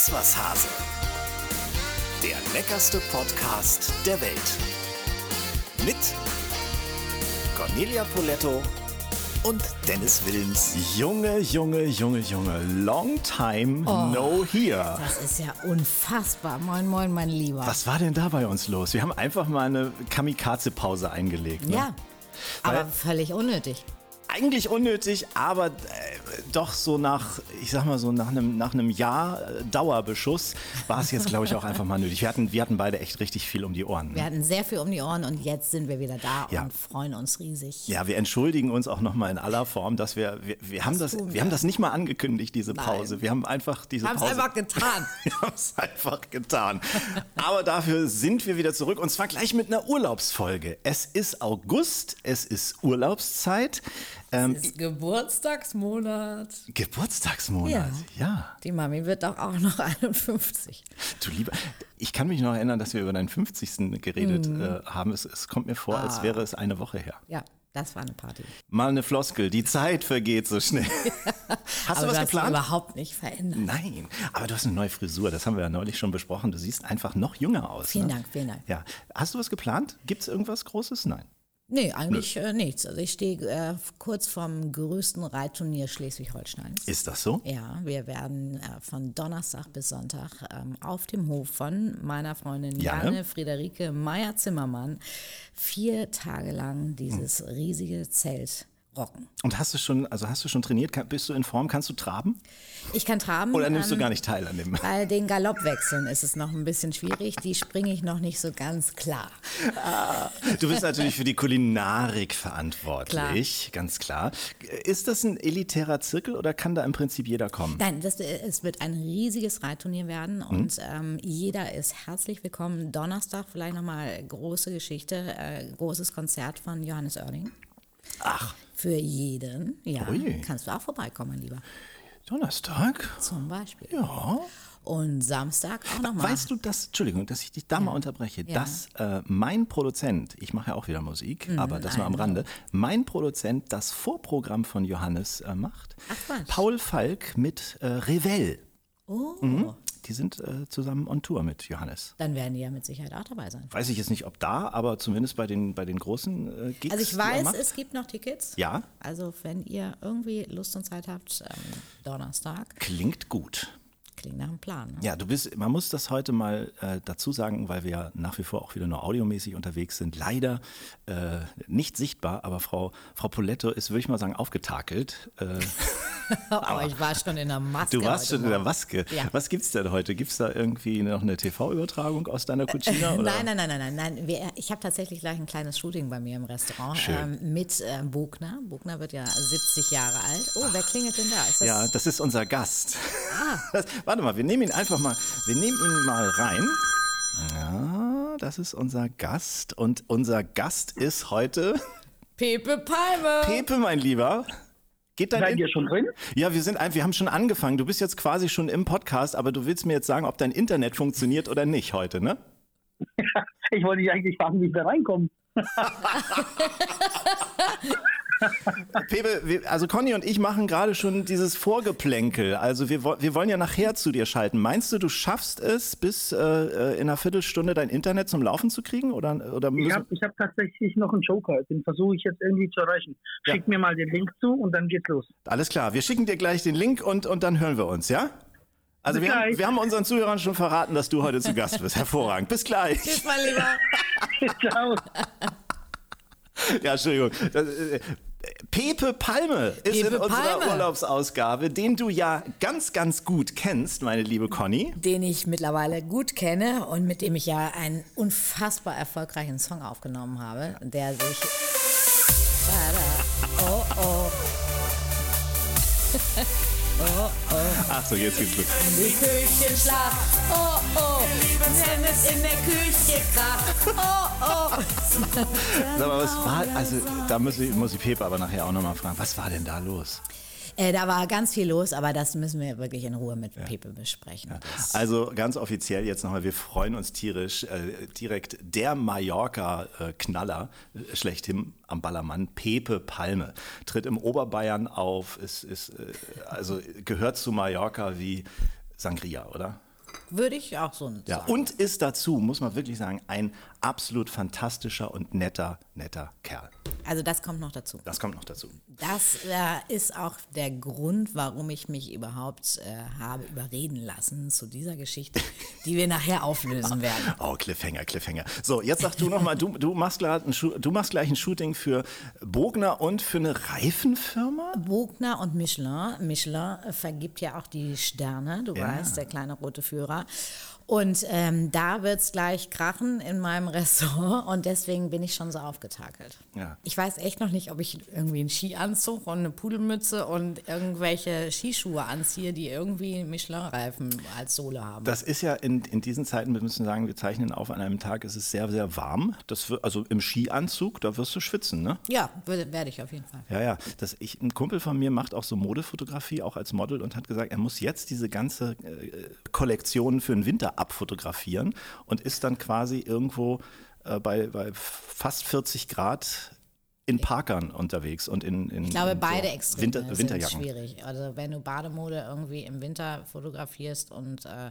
Iss was Hase. Der leckerste Podcast der Welt. Mit Cornelia Poletto und Dennis Wilms. Junge, Junge, Junge, Junge. Long time no here. Das ist ja unfassbar. Moin, moin, mein Lieber. Was war denn da bei uns los? Wir haben einfach mal eine Kamikaze-Pause eingelegt. Ne? Ja, aber völlig unnötig. Eigentlich unnötig, aber äh, doch so nach, ich sag mal so nach einem, nach einem Jahr äh, Dauerbeschuss war es jetzt, glaube ich, auch einfach mal nötig. Wir hatten, wir hatten beide echt richtig viel um die Ohren. Wir hatten sehr viel um die Ohren und jetzt sind wir wieder da Ja. und freuen uns riesig. Ja, wir entschuldigen uns auch nochmal in aller Form, dass wir, wir, wir haben das, wir wir. haben das nicht mal angekündigt, diese Nein. Pause. Wir haben einfach diese Haben es Pause. einfach getan. Wir haben es einfach getan. Aber dafür sind wir wieder zurück und zwar gleich mit einer Urlaubsfolge. Es ist August, es ist Urlaubszeit. Ähm, Es ist Geburtstagsmonat. Geburtstagsmonat, Ja. ja. Die Mami wird auch, auch noch 51. Du lieber, ich kann mich noch erinnern, dass wir über deinen 50. geredet Mhm. äh, haben. Es, es kommt mir vor, Ah. als wäre es eine Woche her. Ja, das war eine Party. Mal eine Floskel, die Zeit vergeht so schnell. Hast aber du was hast geplant? überhaupt nicht verändert. Nein, aber du hast eine neue Frisur, das haben wir ja neulich schon besprochen. Du siehst einfach noch jünger aus. Vielen ne? Dank, vielen Dank. Ja. Hast du was geplant? Gibt es irgendwas Großes? Nein. Nee, eigentlich äh, nichts. Also ich stehe äh, kurz vorm größten Reitturnier Schleswig-Holsteins. Ist das so? Ja, wir werden äh, von Donnerstag bis Sonntag ähm, auf dem Hof von meiner Freundin Janne. Janne Friederike Meyer-Zimmermann vier Tage lang dieses riesige Zelt rocken. Und hast du schon, also hast du schon trainiert? Bist du in Form? Kannst du traben? Ich kann traben. Oder nimmst du ähm, gar nicht teil an dem? Bei den Galoppwechseln ist es noch ein bisschen schwierig. Die springe ich noch nicht so ganz klar. Du bist natürlich für die Kulinarik verantwortlich, ganz klar. Ist das ein elitärer Zirkel oder kann da im Prinzip jeder kommen? Nein, das, es wird ein riesiges Reitturnier Mhm. werden und ähm, jeder ist herzlich willkommen. Donnerstag vielleicht nochmal große Geschichte, äh, großes Konzert von Johannes Oerding. Ach, Für jeden, ja. Ui. Kannst du auch vorbeikommen, Lieber. Donnerstag? Zum Beispiel. Ja. Und Samstag auch nochmal. Weißt du, dass, Entschuldigung, dass ich dich da mal unterbreche, Ja. dass äh, mein Produzent, ich mache ja auch wieder Musik, aber das nur am. Rande, mein Produzent das Vorprogramm von Johannes äh, macht. Ach, Quatsch. Paul Falk mit äh, Revell. Oh, Die sind äh, zusammen on Tour mit Johannes. dann werden die ja mit Sicherheit auch dabei sein. Weiß ich jetzt nicht, ob da, aber zumindest bei den, bei den großen äh, Gigs. Also ich weiß, es gibt noch Tickets. Ja. Also wenn ihr irgendwie Lust und Zeit habt, ähm, Donnerstag, Klingt gut. klingt nach einem Plan. Ne? Ja, du bist, man muss das heute mal äh, dazu sagen, weil wir ja nach wie vor auch wieder nur audiomäßig unterwegs sind. Leider äh, nicht sichtbar, aber Frau, Frau Poletto ist, würde ich mal sagen, aufgetakelt. Äh, Aber ich war schon in der Maske. du warst schon in der Morgen. Maske. Ja. Was gibt's denn heute? Gibt's da irgendwie noch eine TV-Übertragung aus deiner Cucina? Oder? Nein, nein, nein, nein, nein. Wir, ich habe tatsächlich gleich ein kleines Shooting bei mir im Restaurant ähm, mit äh, Bogner. Bogner wird ja 70 Jahre alt. Oh, wer klingelt denn da? Ist das Ja, das ist unser Gast. Ah. Das, warte mal, wir nehmen ihn einfach mal, wir nehmen ihn mal rein. Ja, das ist unser Gast und unser Gast ist heute Pepe Palme? Pepe, mein Lieber. Geht dein Seid ihr schon drin? Ja, wir sind ein, wir haben schon angefangen. Du bist jetzt quasi schon im Podcast, aber du willst mir jetzt sagen, ob dein Internet funktioniert oder nicht heute, ne? Ich wollte dich eigentlich fragen, wie ich da reinkomme. Pepe, wir, also Conny und ich machen gerade schon dieses Vorgeplänkel. Also wir, wir wollen ja nachher zu dir schalten. Meinst du, du schaffst es, bis äh, äh, in einer Viertelstunde dein Internet zum Laufen zu kriegen? Oder, oder Ich habe ich hab tatsächlich noch einen Joker, den versuche ich jetzt irgendwie zu erreichen. Ja. Schick mir mal den Link zu und dann geht's los. Alles klar, wir schicken dir gleich den Link und, und dann hören wir uns, ja? Also wir haben, wir haben unseren Zuhörern schon verraten, dass du heute zu Gast bist. Hervorragend. Bis gleich. Tschüss, mein Lieber. Ciao. Ja, Entschuldigung. Das, äh, Pepe Palme ist Pepe in unserer Palme. Urlaubsausgabe, den du ja ganz, ganz gut kennst, meine liebe Conny. Den ich mittlerweile gut kenne und mit dem ich ja einen unfassbar erfolgreichen Song aufgenommen habe, der sich. Oh, oh. Ach so, jetzt geht's los. Die Küchenschlaf. Oh, oh. Wenn es in der Küche kracht. Oh, oh. Sag mal, was war, also da muss ich, muss ich Pepe aber nachher auch nochmal fragen, was war denn da los? Äh, da war ganz viel los, aber das müssen wir wirklich in Ruhe mit Pepe besprechen. Das- Also ganz offiziell jetzt nochmal, wir freuen uns tierisch. Äh, direkt der Mallorca-Knaller äh, schlechthin am Ballermann, Pepe Palme, tritt im Oberbayern auf, ist, ist, äh, also gehört zu Mallorca wie Sangria, oder? Würde ich auch so Ja, sagen. und ist dazu, muss man wirklich sagen, ein absolut fantastischer und netter, netter Kerl. Also das kommt noch dazu. Das kommt noch dazu. Das äh, ist auch der Grund, warum ich mich überhaupt äh, habe überreden lassen zu dieser Geschichte, die wir nachher auflösen werden. Oh, Cliffhanger, Cliffhanger. So, jetzt sag du nochmal, du, du, machst gleich ein du machst gleich ein Shooting für Bogner und für eine Reifenfirma? Bogner und Michelin. Michelin vergibt ja auch die Sterne, du Ja. weißt, der kleine rote Führer. Und ähm, da wird es gleich krachen in meinem Ressort und deswegen bin ich schon so aufgetakelt. Ja. Ich weiß echt noch nicht, ob ich irgendwie einen Skianzug und eine Pudelmütze und irgendwelche Skischuhe anziehe, die irgendwie Michelin-Reifen als Sohle haben. Das ist ja in, in diesen Zeiten, wir müssen sagen, wir zeichnen auf an einem Tag, es ist sehr, sehr warm. Das, wird- also im Skianzug, da wirst du schwitzen, ne? ja, würde- werde ich auf jeden Fall. Ja, ja. Das, ich, ein Kumpel von mir macht auch so Modefotografie, auch als Model, und hat gesagt, er muss jetzt diese ganze äh, Kollektion für den Winter abfotografieren und ist dann quasi irgendwo äh, bei, bei fast 40 Grad in Parkern unterwegs und in, in Ich glaube, in so beide Extreme Winter, sind Winterjacken. schwierig. Also wenn du Bademode irgendwie im Winter fotografierst und äh,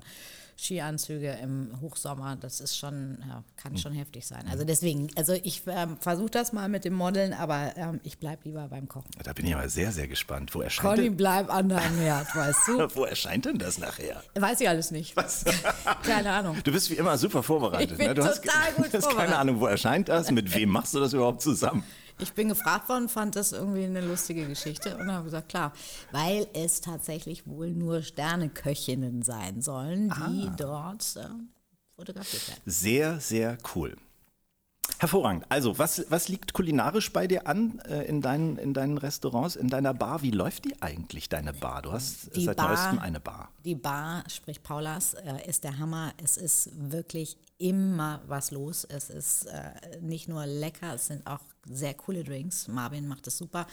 Skianzüge im Hochsommer, das ist schon, ja, kann schon heftig sein. Also deswegen, also ich ähm, versuche das mal mit dem Modeln, aber ähm, ich bleibe lieber beim Kochen. Da bin ich aber sehr, sehr gespannt. Wo erscheint, Conny, denn, bleib an deinem Herd, weißt du? wo erscheint denn das nachher? Weiß ich alles nicht. Keine Ahnung. Du bist wie immer super vorbereitet. Ich bin ne? Du hast, total gut du hast keine vorbereitet. Ahnung, wo erscheint das, mit wem machst du das überhaupt zusammen? Ich bin gefragt worden, fand das irgendwie eine lustige Geschichte und habe gesagt, klar, weil es tatsächlich wohl nur Sterneköchinnen sein sollen, die dort äh, fotografiert werden. Sehr, sehr cool. Hervorragend. Also, was, was liegt kulinarisch bei dir an äh, in, deinen, in deinen Restaurants, in deiner Bar? Wie läuft die eigentlich, deine Bar? Du hast Die seit Bar- neuestem eine Bar. Die Bar, sprich Paulas, äh, ist der Hammer. Es ist wirklich immer was los. Es ist äh, nicht nur lecker, es sind auch sehr coole Drinks. Marvin macht es super.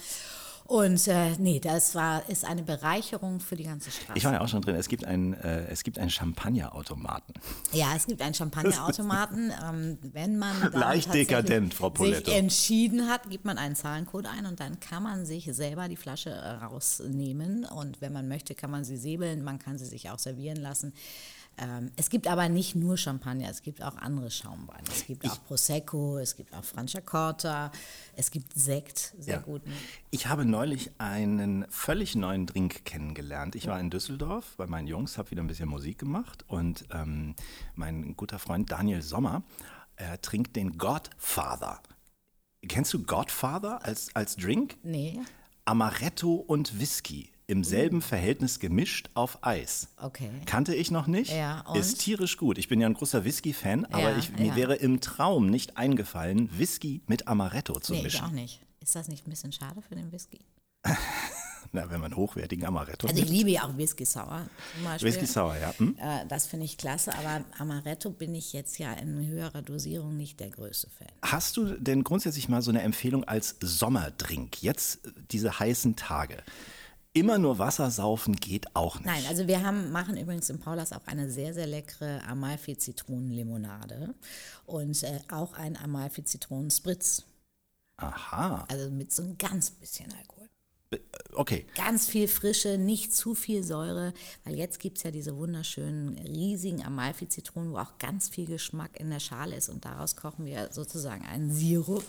Und äh, nee, das war, ist eine Bereicherung für die ganze Straße. Ich war ja auch schon drin. Es gibt einen, äh, es gibt einen Champagnerautomaten. Ja, es gibt einen Champagnerautomaten. ähm, wenn man Leicht dekadent, Frau Poletto. sich entschieden hat, gibt man einen Zahlencode ein und dann kann man sich selber die Flasche äh, rausnehmen und wenn man möchte, kann man sie säbeln, man kann sie sich auch servieren lassen. Ähm, es gibt aber nicht nur Champagner, es gibt auch andere Schaumweine. Es gibt auch Prosecco, es gibt auch Franciacorta, es gibt Sekt, sehr Ja. guten. Ich habe neulich einen völlig neuen Drink kennengelernt. Ich war in Düsseldorf bei meinen Jungs, habe wieder ein bisschen Musik gemacht und ähm, mein guter Freund Daniel Sommer äh, trinkt den Godfather. Kennst du Godfather als, als Drink? Nee, Amaretto und Whisky im selben Verhältnis gemischt auf Eis. okay. Kannte ich noch nicht. Ja? Ist tierisch gut. Ich bin ja ein großer Whisky-Fan, aber Ja, ich, mir ja. wäre im Traum nicht eingefallen, Whisky mit Amaretto zu Nee, ich mischen. auch nicht. Ist das nicht ein bisschen schade für den Whisky? Na, wenn man hochwertigen Amaretto Also ich liebe ja auch Whisky Sour. Whisky Sour, ja. Hm? Äh, das finde ich klasse, aber Amaretto bin ich jetzt ja in höherer Dosierung nicht der größte Fan. Hast du denn grundsätzlich mal so eine Empfehlung als Sommerdrink? Jetzt äh, diese heißen Tage. Immer nur Wasser saufen geht auch nicht. Nein, also wir haben, machen übrigens im Paulas auch eine sehr, sehr leckere Amalfi-Zitronenlimonade und äh, auch ein Amalfi-Zitronenspritz. Aha. Also mit so ein ganz bisschen Alkohol. Okay. Ganz viel Frische, nicht zu viel Säure, weil jetzt gibt es ja diese wunderschönen, riesigen Amalfi-Zitronen, wo auch ganz viel Geschmack in der Schale ist und daraus kochen wir sozusagen einen Sirup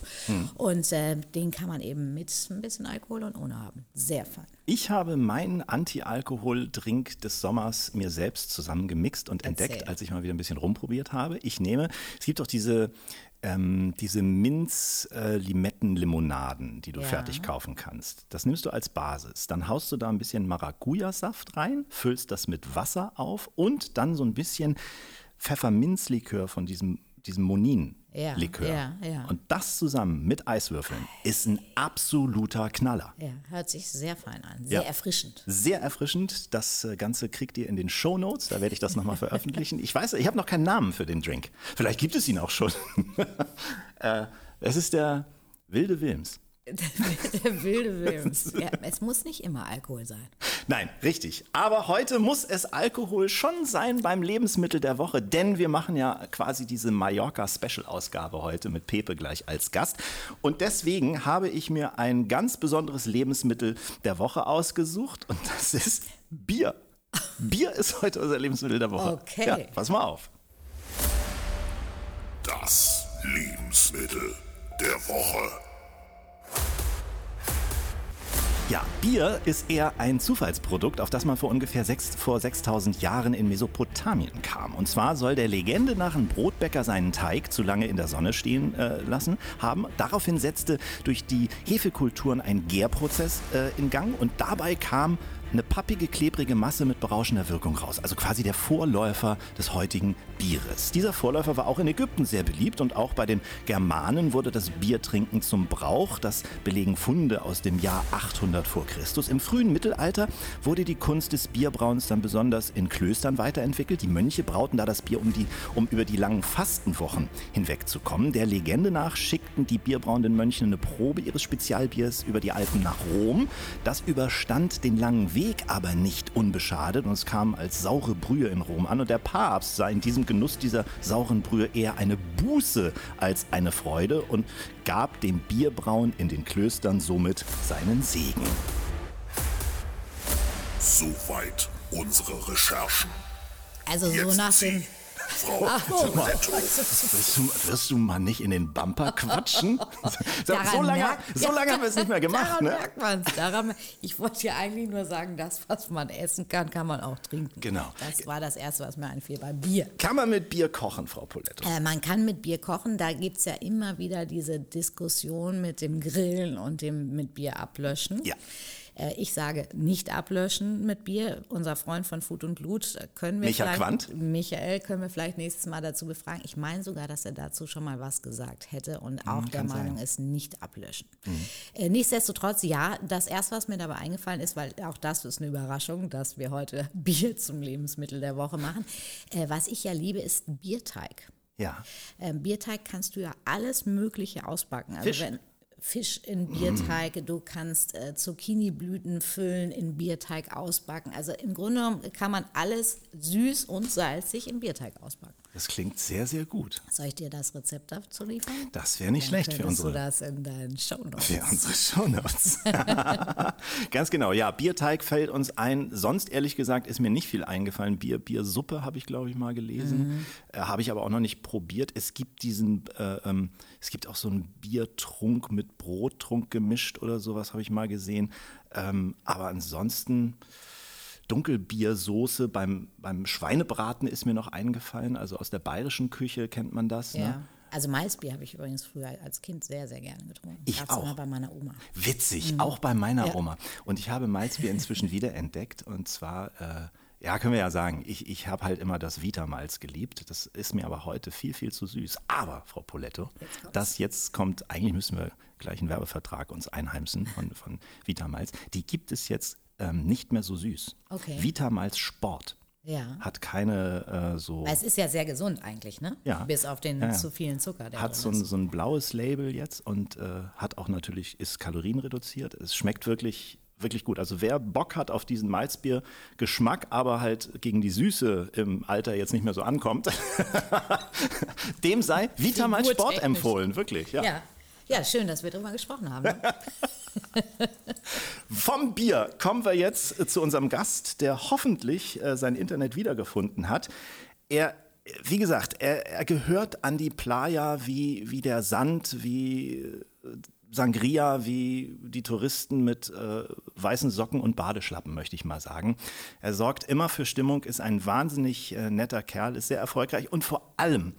und äh, den kann man eben mit ein bisschen Alkohol und ohne haben. Sehr fein. Ich habe meinen Anti-Alkohol-Drink des Sommers mir selbst zusammengemixt und Erzähl. entdeckt, als ich mal wieder ein bisschen rumprobiert habe. Ich nehme, es gibt doch diese, ähm, diese Minz-Limetten-Limonaden, die du Ja. fertig kaufen kannst. Das nimmst du als Basis. Dann haust du da ein bisschen Maracuja-Saft rein, füllst das mit Wasser auf und dann so ein bisschen Pfefferminzlikör von diesem, diesem Monin-Likör. Ja, ja, ja. Und das zusammen mit Eiswürfeln ist ein absoluter Knaller. Ja, hört sich sehr fein an, sehr erfrischend. Sehr erfrischend. Das äh, Ganze kriegt ihr in den Show Notes. Da werde ich das nochmal veröffentlichen. Ich weiß, ich habe noch keinen Namen für den Drink. Vielleicht gibt es ihn auch schon. äh, es ist der Wilde Wilms. Der wilde Wilms. Ja, es muss nicht immer Alkohol sein. Nein, richtig. Aber heute muss es Alkohol schon sein beim Lebensmittel der Woche, denn wir machen ja quasi diese Mallorca-Special-Ausgabe heute mit Pepe gleich als Gast. Und deswegen habe ich mir ein ganz besonderes Lebensmittel der Woche ausgesucht und das ist Bier. Bier ist heute unser Lebensmittel der Woche. Okay. Ja, pass mal auf. Das Lebensmittel der Woche. Ja, Bier ist eher ein Zufallsprodukt, auf das man vor ungefähr sechs, vor 6000 Jahren in Mesopotamien kam. Und zwar soll der Legende nach ein Brotbäcker seinen Teig zu lange in der Sonne stehen äh, lassen haben. Daraufhin setzte durch die Hefekulturen ein Gärprozess äh, in Gang und dabei kam eine pappige, klebrige Masse mit berauschender Wirkung raus. Also quasi der Vorläufer des heutigen Bieres. Dieser Vorläufer war auch in Ägypten sehr beliebt und auch bei den Germanen wurde das Biertrinken zum Brauch. Das belegen Funde aus dem Jahr 800 vor Christus. Im frühen Mittelalter wurde die Kunst des Bierbrauens dann besonders in Klöstern weiterentwickelt. Die Mönche brauten da das Bier, um, die, um über die langen Fastenwochen hinwegzukommen. Der Legende nach schickten die bierbrauenden Mönche eine Probe ihres Spezialbiers über die Alpen nach Rom. Das überstand den langen Weg aber nicht unbeschadet und es kam als saure Brühe in Rom an. Und der Papst sah in diesem Genuss dieser sauren Brühe eher eine Buße als eine Freude und gab dem Bierbrauen in den Klöstern somit seinen Segen. Soweit unsere Recherchen. Also so Jetzt nach Sie, dem. Frau Ach, oh. Wirst du, wirst du mal nicht in den Bumper quatschen? so Daran lange, merkt- so lange haben wir es nicht mehr gemacht, Daran ne? merkt man es. Ich wollte ja eigentlich nur sagen, das, was man essen kann, kann man auch trinken. Genau. Das war das Erste, was mir einfiel beim Bier. Kann man mit Bier kochen, Frau Poletto? Äh, man kann mit Bier kochen, da gibt es ja immer wieder diese Diskussion mit dem Grillen und dem mit Bier ablöschen. Ja. Äh, ich sage nicht ablöschen mit Bier. Unser Freund von Food und Blut äh, können wir Micha vielleicht, Quandt? Michael können wir vielleicht nächstes Mal dazu befragen. Ich meine sogar, dass er dazu schon mal was gesagt hätte und auch der kann sein. Meinung ist, nicht ablöschen. Äh, nichtsdestotrotz, ja, das erste, was mir dabei eingefallen ist, weil auch das ist eine Überraschung, dass wir heute Bier zum Lebensmittel der Woche machen. Was ich ja liebe, ist Bierteig. Ja. Ähm, Bierteig kannst du ja alles Mögliche ausbacken. Also Fisch? wenn Fisch in Bierteig, du kannst äh, Zucchiniblüten füllen, in Bierteig ausbacken. Also im Grunde genommen kann man alles süß und salzig in Bierteig ausbacken. Das klingt sehr, sehr gut. Soll ich dir das Rezept dazu liefern? Das wäre nicht Dann schlecht für unsere du das in deinen Shownotes. Für unsere Shownotes. Ganz genau, ja. Bierteig fällt uns ein. Sonst ehrlich gesagt ist mir nicht viel eingefallen. Bier, Biersuppe habe ich, glaube ich, mal gelesen. Äh, habe ich aber auch noch nicht probiert. Es gibt diesen, äh, ähm, es gibt auch so einen Biertrunk mit Brottrunk gemischt oder sowas, habe ich mal gesehen. Ähm, aber ansonsten. Dunkelbiersoße beim, beim Schweinebraten ist mir noch eingefallen. Also aus der bayerischen Küche kennt man das. Ja. Ne? Also Maisbier habe ich übrigens früher als Kind sehr, sehr gerne getrunken. Ich Gab's auch. immer bei meiner Oma. Witzig, auch bei meiner Ja. Oma. Und ich habe Malzbier inzwischen wiederentdeckt. Und zwar, äh, ja, können wir ja sagen, ich, ich habe halt immer das Vita-Malz geliebt. Das ist mir aber heute viel, viel zu süß. Aber, Frau Poletto, das jetzt kommt, eigentlich müssen wir gleich einen Werbevertrag uns einheimsen von, von Vita-Malz. Die gibt es jetzt ähm, nicht mehr so süß. Okay. Vita-Malz Sport Ja. hat keine äh, so... Es ist ja sehr gesund eigentlich, ne? Ja. Bis auf den Ja, ja. zu vielen Zucker. Der hat so ein, so ein blaues Label jetzt und äh, hat auch natürlich, ist kalorienreduziert. Es schmeckt wirklich, wirklich gut. Also wer Bock hat auf diesen Malzbier-Geschmack, aber halt gegen die Süße im Alter jetzt nicht mehr so ankommt, dem sei Vita Malz Sport empfohlen, wirklich. Ja. Ja. ja, schön, dass wir darüber gesprochen haben. Ne? Vom Bier kommen wir jetzt zu unserem Gast, der hoffentlich äh, sein Internet wiedergefunden hat. Er, wie gesagt, er, er gehört an die Playa wie, wie der Sand, wie äh, Sangria, wie die Touristen mit äh, weißen Socken und Badeschlappen, möchte ich mal sagen. Er sorgt immer für Stimmung, ist ein wahnsinnig äh, netter Kerl, ist sehr erfolgreich und vor allem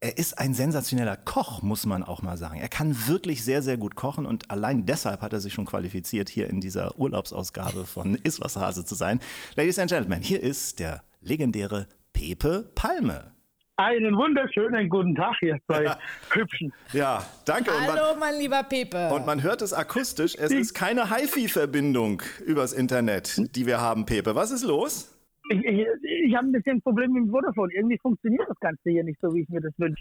er ist ein sensationeller Koch, muss man auch mal sagen. Er kann wirklich sehr, sehr gut kochen und allein deshalb hat er sich schon qualifiziert, hier in dieser Urlaubsausgabe von Iswashase zu sein. Ladies and Gentlemen, hier ist der legendäre Pepe Palme. Einen wunderschönen guten Tag, ihr zwei Hübschen. Ja, danke. Und man, Hallo, mein lieber Pepe. und man hört es akustisch, es ist keine HiFi-Verbindung übers Internet, die wir haben, Pepe. Was ist los? Ich, ich, ich habe ein bisschen Problem mit dem Vodafone. Irgendwie funktioniert das Ganze hier nicht so, wie ich mir das wünsch,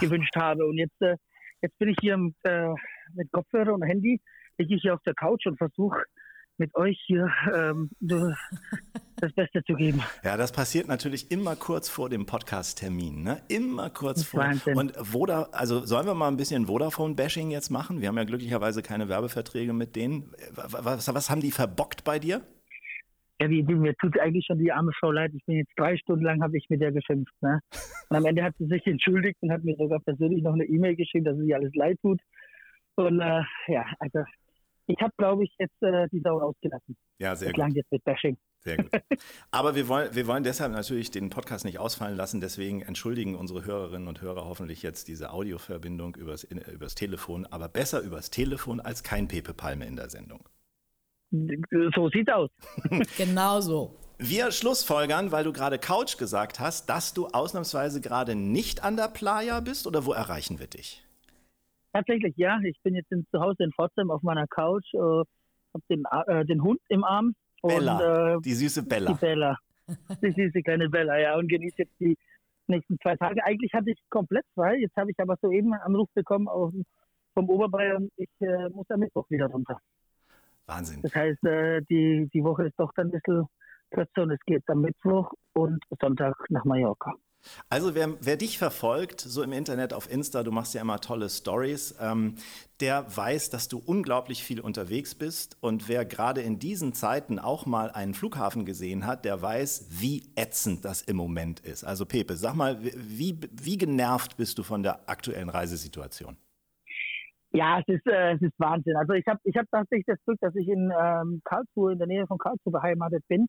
gewünscht habe. Und jetzt, äh, jetzt bin ich hier mit, äh, mit Kopfhörer und Handy, liege ich hier auf der Couch und versuche mit euch hier ähm, das Beste zu geben. Ja, das passiert natürlich immer kurz vor dem Podcast-Termin, ne? Immer kurz vor. Wahnsinn. Und Voda, also sollen wir mal ein bisschen Vodafone-Bashing jetzt machen? Wir haben ja glücklicherweise keine Werbeverträge mit denen. Was, was, was haben die verbockt bei dir? Ja, die, mir tut eigentlich schon die arme Frau leid. Ich bin jetzt drei Stunden lang, habe ich mit der geschimpft. Ne? Und am Ende hat sie sich entschuldigt und hat mir sogar persönlich noch eine E-Mail geschrieben, dass sie alles leid tut. Und äh, ja, also ich habe, glaube ich, jetzt äh, die Sau ausgelassen. Ja, sehr das gut. Jetzt mit Bashing. Sehr gut. Aber wir wollen, wir wollen deshalb natürlich den Podcast nicht ausfallen lassen. Deswegen entschuldigen unsere Hörerinnen und Hörer hoffentlich jetzt diese Audioverbindung übers, übers Telefon. Aber besser übers Telefon als kein Pepe Palme in der Sendung. So sieht's aus. Genau so. Wir schlussfolgern, weil du gerade Couch gesagt hast, dass du ausnahmsweise gerade nicht an der Playa bist oder wo erreichen wir dich? Tatsächlich, ja. Ich bin jetzt zu Hause in Pforzheim auf meiner Couch, äh, habe den, äh, den Hund im Arm. Bella, und, äh, die süße Bella. Die Bella. Die süße kleine Bella, ja. Und genieße jetzt die nächsten zwei Tage. Eigentlich hatte ich komplett frei. Jetzt habe ich aber soeben einen Anruf bekommen auf, vom Oberbayern. Ich äh, muss am Mittwoch wieder runter. Wahnsinn. Das heißt, äh, die, die Woche ist doch dann ein bisschen kürzer und es geht am Mittwoch und Sonntag nach Mallorca. Also wer, wer, dich verfolgt, so im Internet auf Insta, du machst ja immer tolle Stories, ähm, der weiß, dass du unglaublich viel unterwegs bist. Und wer gerade in diesen Zeiten auch mal einen Flughafen gesehen hat, der weiß, wie ätzend das im Moment ist. Also Pepe, sag mal, wie, wie genervt bist du von der aktuellen Reisesituation? Ja, es ist, äh, es ist Wahnsinn. Also ich habe ich hab tatsächlich das Glück, dass ich in ähm, Karlsruhe, in der Nähe von Karlsruhe beheimatet bin.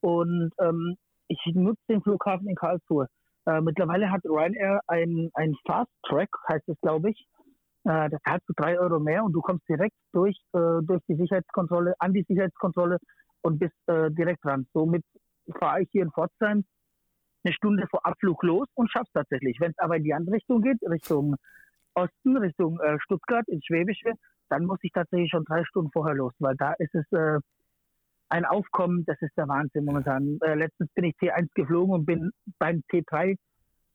Und ähm, ich nutze den Flughafen in Karlsruhe. Äh, mittlerweile hat Ryanair ein, ein Fast Track, heißt es, glaube ich. Äh, das zahlst du drei Euro mehr und du kommst direkt durch, äh, durch die Sicherheitskontrolle, an die Sicherheitskontrolle und bist äh, direkt dran. Somit fahre ich hier in Pforzheim eine Stunde vor Abflug los und schaff's tatsächlich. Wenn es aber in die andere Richtung geht, Richtung Osten, Richtung äh, Stuttgart, ins Schwäbische, dann muss ich tatsächlich schon drei Stunden vorher los, weil da ist es äh, ein Aufkommen, das ist der Wahnsinn momentan. Äh, letztens bin ich T1 geflogen und bin beim T3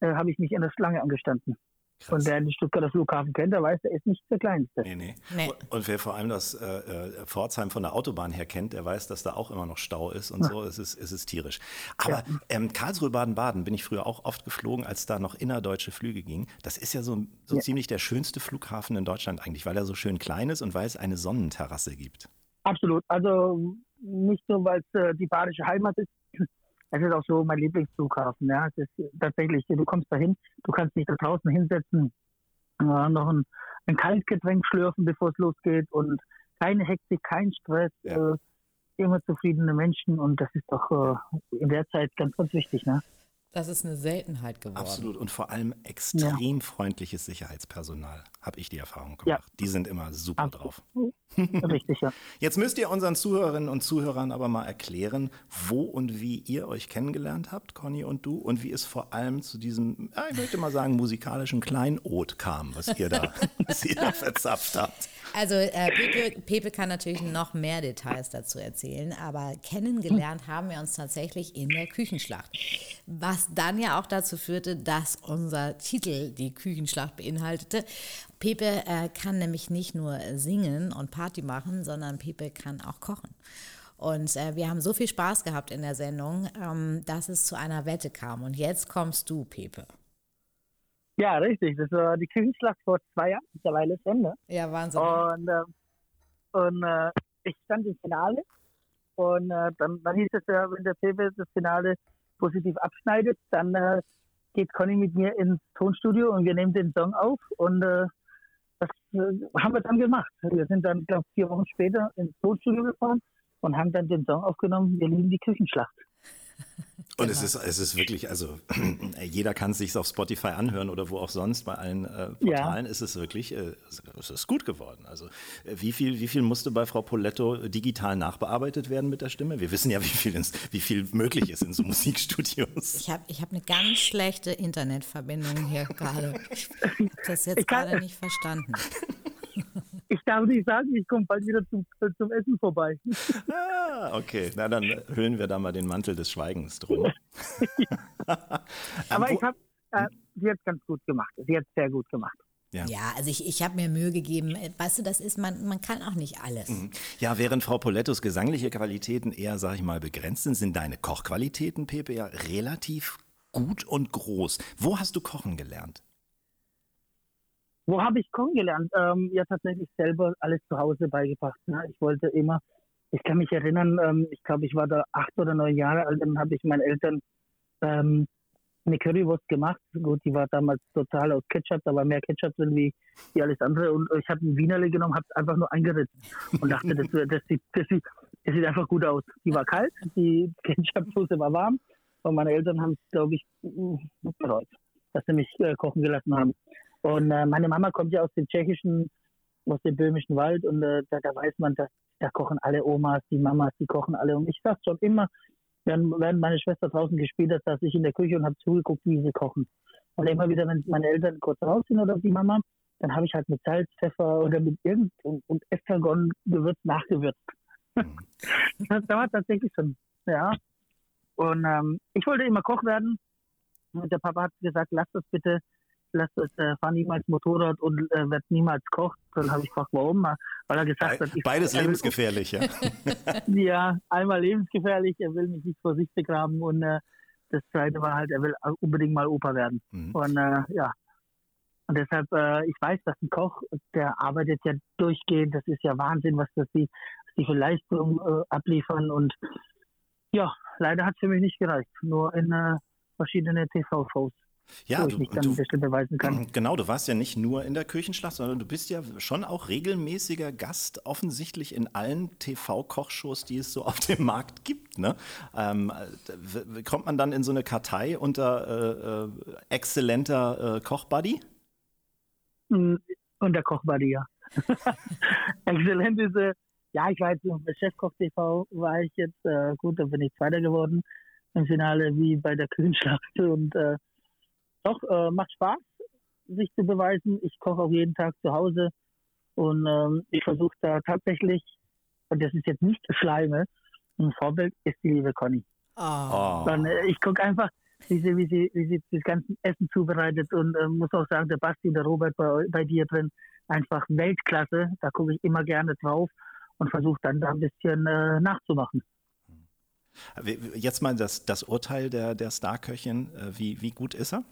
äh, habe ich mich in der Schlange angestanden. Krass. Und wer den Stuttgarter Flughafen kennt, der weiß, der ist nicht der kleinste. Nee, nee. nee. Und wer vor allem das äh, äh, Pforzheim von der Autobahn her kennt, der weiß, dass da auch immer noch Stau ist und ja. so. Es ist, es ist tierisch. Aber ja. ähm, Karlsruhe, Baden-Baden bin ich früher auch oft geflogen, als da noch innerdeutsche Flüge gingen. Das ist ja so, so ja. ziemlich der schönste Flughafen in Deutschland eigentlich, weil er so schön klein ist und weil es eine Sonnenterrasse gibt. Absolut. Also nicht nur, weil es äh, die badische Heimat ist, es ist auch so mein Lieblingsflughafen. Ja, es ist tatsächlich, du kommst dahin, du kannst dich da draußen hinsetzen, äh, noch ein, ein Kaltgetränk schlürfen, bevor es losgeht und keine Hektik, kein Stress, ja. äh, immer zufriedene Menschen und das ist doch äh, in der Zeit ganz, ganz wichtig. Ne? Das ist eine Seltenheit geworden. Absolut. Und vor allem extrem ja. freundliches Sicherheitspersonal, habe ich die Erfahrung gemacht. Ja. Die sind immer super Absolut. drauf. Richtig, ja. Jetzt müsst ihr unseren Zuhörerinnen und Zuhörern aber mal erklären, wo und wie ihr euch kennengelernt habt, Conny und du, und wie es vor allem zu diesem, ich möchte mal sagen, musikalischen Kleinod kam, was ihr da, was ihr da verzapft habt. Also äh, Pepe, Pepe, kann natürlich noch mehr Details dazu erzählen, aber kennengelernt haben wir uns tatsächlich in der Küchenschlacht. Was dann ja auch dazu führte, dass unser Titel die Küchenschlacht beinhaltete. Pepe äh, kann nämlich nicht nur singen und Party machen, sondern Pepe kann auch kochen. Und äh, wir haben so viel Spaß gehabt in der Sendung, ähm, dass es zu einer Wette kam. Und jetzt kommst du, Pepe. Ja, richtig. Das war die Küchenschlacht vor zwei Jahren. Mittlerweile ist Ende. Ja, Wahnsinn. Und, äh, und äh, ich stand im Finale. Und äh, dann, dann hieß es ja, wenn der Pepe das Finale positiv abschneidet, dann äh, geht Conny mit mir ins Tonstudio und wir nehmen den Song auf. Und äh, das äh, haben wir dann gemacht. Wir sind dann, glaube vier Wochen später ins Tonstudio gefahren und haben dann den Song aufgenommen. Wir lieben die Küchenschlacht. Und genau. es ist, es ist wirklich, also jeder kann es sich auf Spotify anhören oder wo auch sonst, bei allen äh, Portalen ja. ist es wirklich, äh, es ist gut geworden. Also äh, wie viel, wie viel musste bei Frau Poletto digital nachbearbeitet werden mit der Stimme? Wir wissen ja, wie viel, ins, wie viel möglich ist in so Musikstudios. Ich habe ich hab eine ganz schlechte Internetverbindung hier gerade. Ich habe das jetzt gerade nicht verstanden. Ich darf nicht sagen, ich komme bald wieder zum, zum Essen vorbei. Ah, okay. Na, dann hüllen wir da mal den Mantel des Schweigens drum. Aber ich habe, äh, sie hat ganz gut gemacht. Sie hat sehr gut gemacht. Ja. ja, also ich, ich habe mir Mühe gegeben. Weißt du, das ist, man, man kann auch nicht alles. Mhm. Ja, während Frau Polettos gesangliche Qualitäten eher, sag ich mal, begrenzt sind, sind deine Kochqualitäten, Pepe, ja relativ gut und groß. Wo hast du kochen gelernt? Wo habe ich kochen gelernt? Ähm, ja, tatsächlich selber alles zu Hause beigebracht. Ne? Ich wollte immer ich kann mich erinnern, ähm, ich glaube, ich war da acht oder neun Jahre alt, dann habe ich meinen Eltern ähm, eine Currywurst gemacht. Gut, die war damals total aus Ketchup, da war mehr Ketchup drin wie, wie alles andere. Und ich habe ein Wienerle genommen, habe es einfach nur eingeritzt und dachte, das, das, sieht, das, sieht, das sieht einfach gut aus. Die war kalt, die Ketchupsoße war warm und meine Eltern haben es, glaube ich, bereut, dass sie mich äh, kochen gelassen haben. Und äh, meine Mama kommt ja aus dem tschechischen, aus dem böhmischen Wald und äh, da, da weiß man, dass da kochen alle Omas, die Mamas, die kochen alle. Und ich sag schon immer, während, während meine Schwester draußen gespielt hat, saß ich in der Küche und habe zugeguckt, wie sie kochen. Und immer wieder, wenn meine Eltern kurz raus sind oder die Mama, dann habe ich halt mit Salz, Pfeffer oder mit irgend und, und Estragon Gewürz nachgewürzt. Das dauert tatsächlich schon, ja. Und ähm, ich wollte immer Koch werden. Und der Papa hat gesagt, lass das bitte lass das, äh, fahr niemals Motorrad und äh, werd niemals Koch. Dann habe ich gefragt, warum? Weil er gesagt Be hat, ich, beides er will- lebensgefährlich, ja. ja, einmal lebensgefährlich, er will mich nicht vor sich begraben und äh, das zweite war halt, er will unbedingt mal Opa werden. Mhm. Und äh, ja. Und deshalb, äh, ich weiß, dass ein Koch, der arbeitet ja durchgehend, das ist ja Wahnsinn, was das die, die für Leistung äh, abliefern. Und ja, leider hat es für mich nicht gereicht. Nur in äh, verschiedene TV-Shows, Ja, wo du, ich mich dann du, ein bisschen beweisen kann. Genau, du warst ja nicht nur in der Küchenschlacht, sondern du bist ja schon auch regelmäßiger Gast, offensichtlich in allen TV-Kochshows, die es so auf dem Markt gibt. Ne? Ähm, kommt man dann in so eine Kartei unter äh, äh, exzellenter äh, Kochbuddy? Und der Kochbuddy, ja. Exzellent ist, äh, ja, ich war jetzt bei Chefkoch TV, war ich jetzt, äh, gut, da bin ich Zweiter geworden im Finale wie bei der Küchenschlacht und äh, doch, äh, macht Spaß, sich zu beweisen. Ich koche auch jeden Tag zu Hause und ähm, ich versuche da tatsächlich, und das ist jetzt nicht Schleime, ein Vorbild ist die liebe Conny. Oh. Dann, äh, ich gucke einfach, wie sie, wie sie, wie sie das ganze Essen zubereitet und äh, muss auch sagen, der Basti und der Robert bei, eu- bei dir drin, einfach Weltklasse. Da gucke ich immer gerne drauf und versuche dann da ein bisschen äh, nachzumachen. Wie- Jetzt mal das, das Urteil der, der Starköchin. Äh, Wie, wie gut ist er?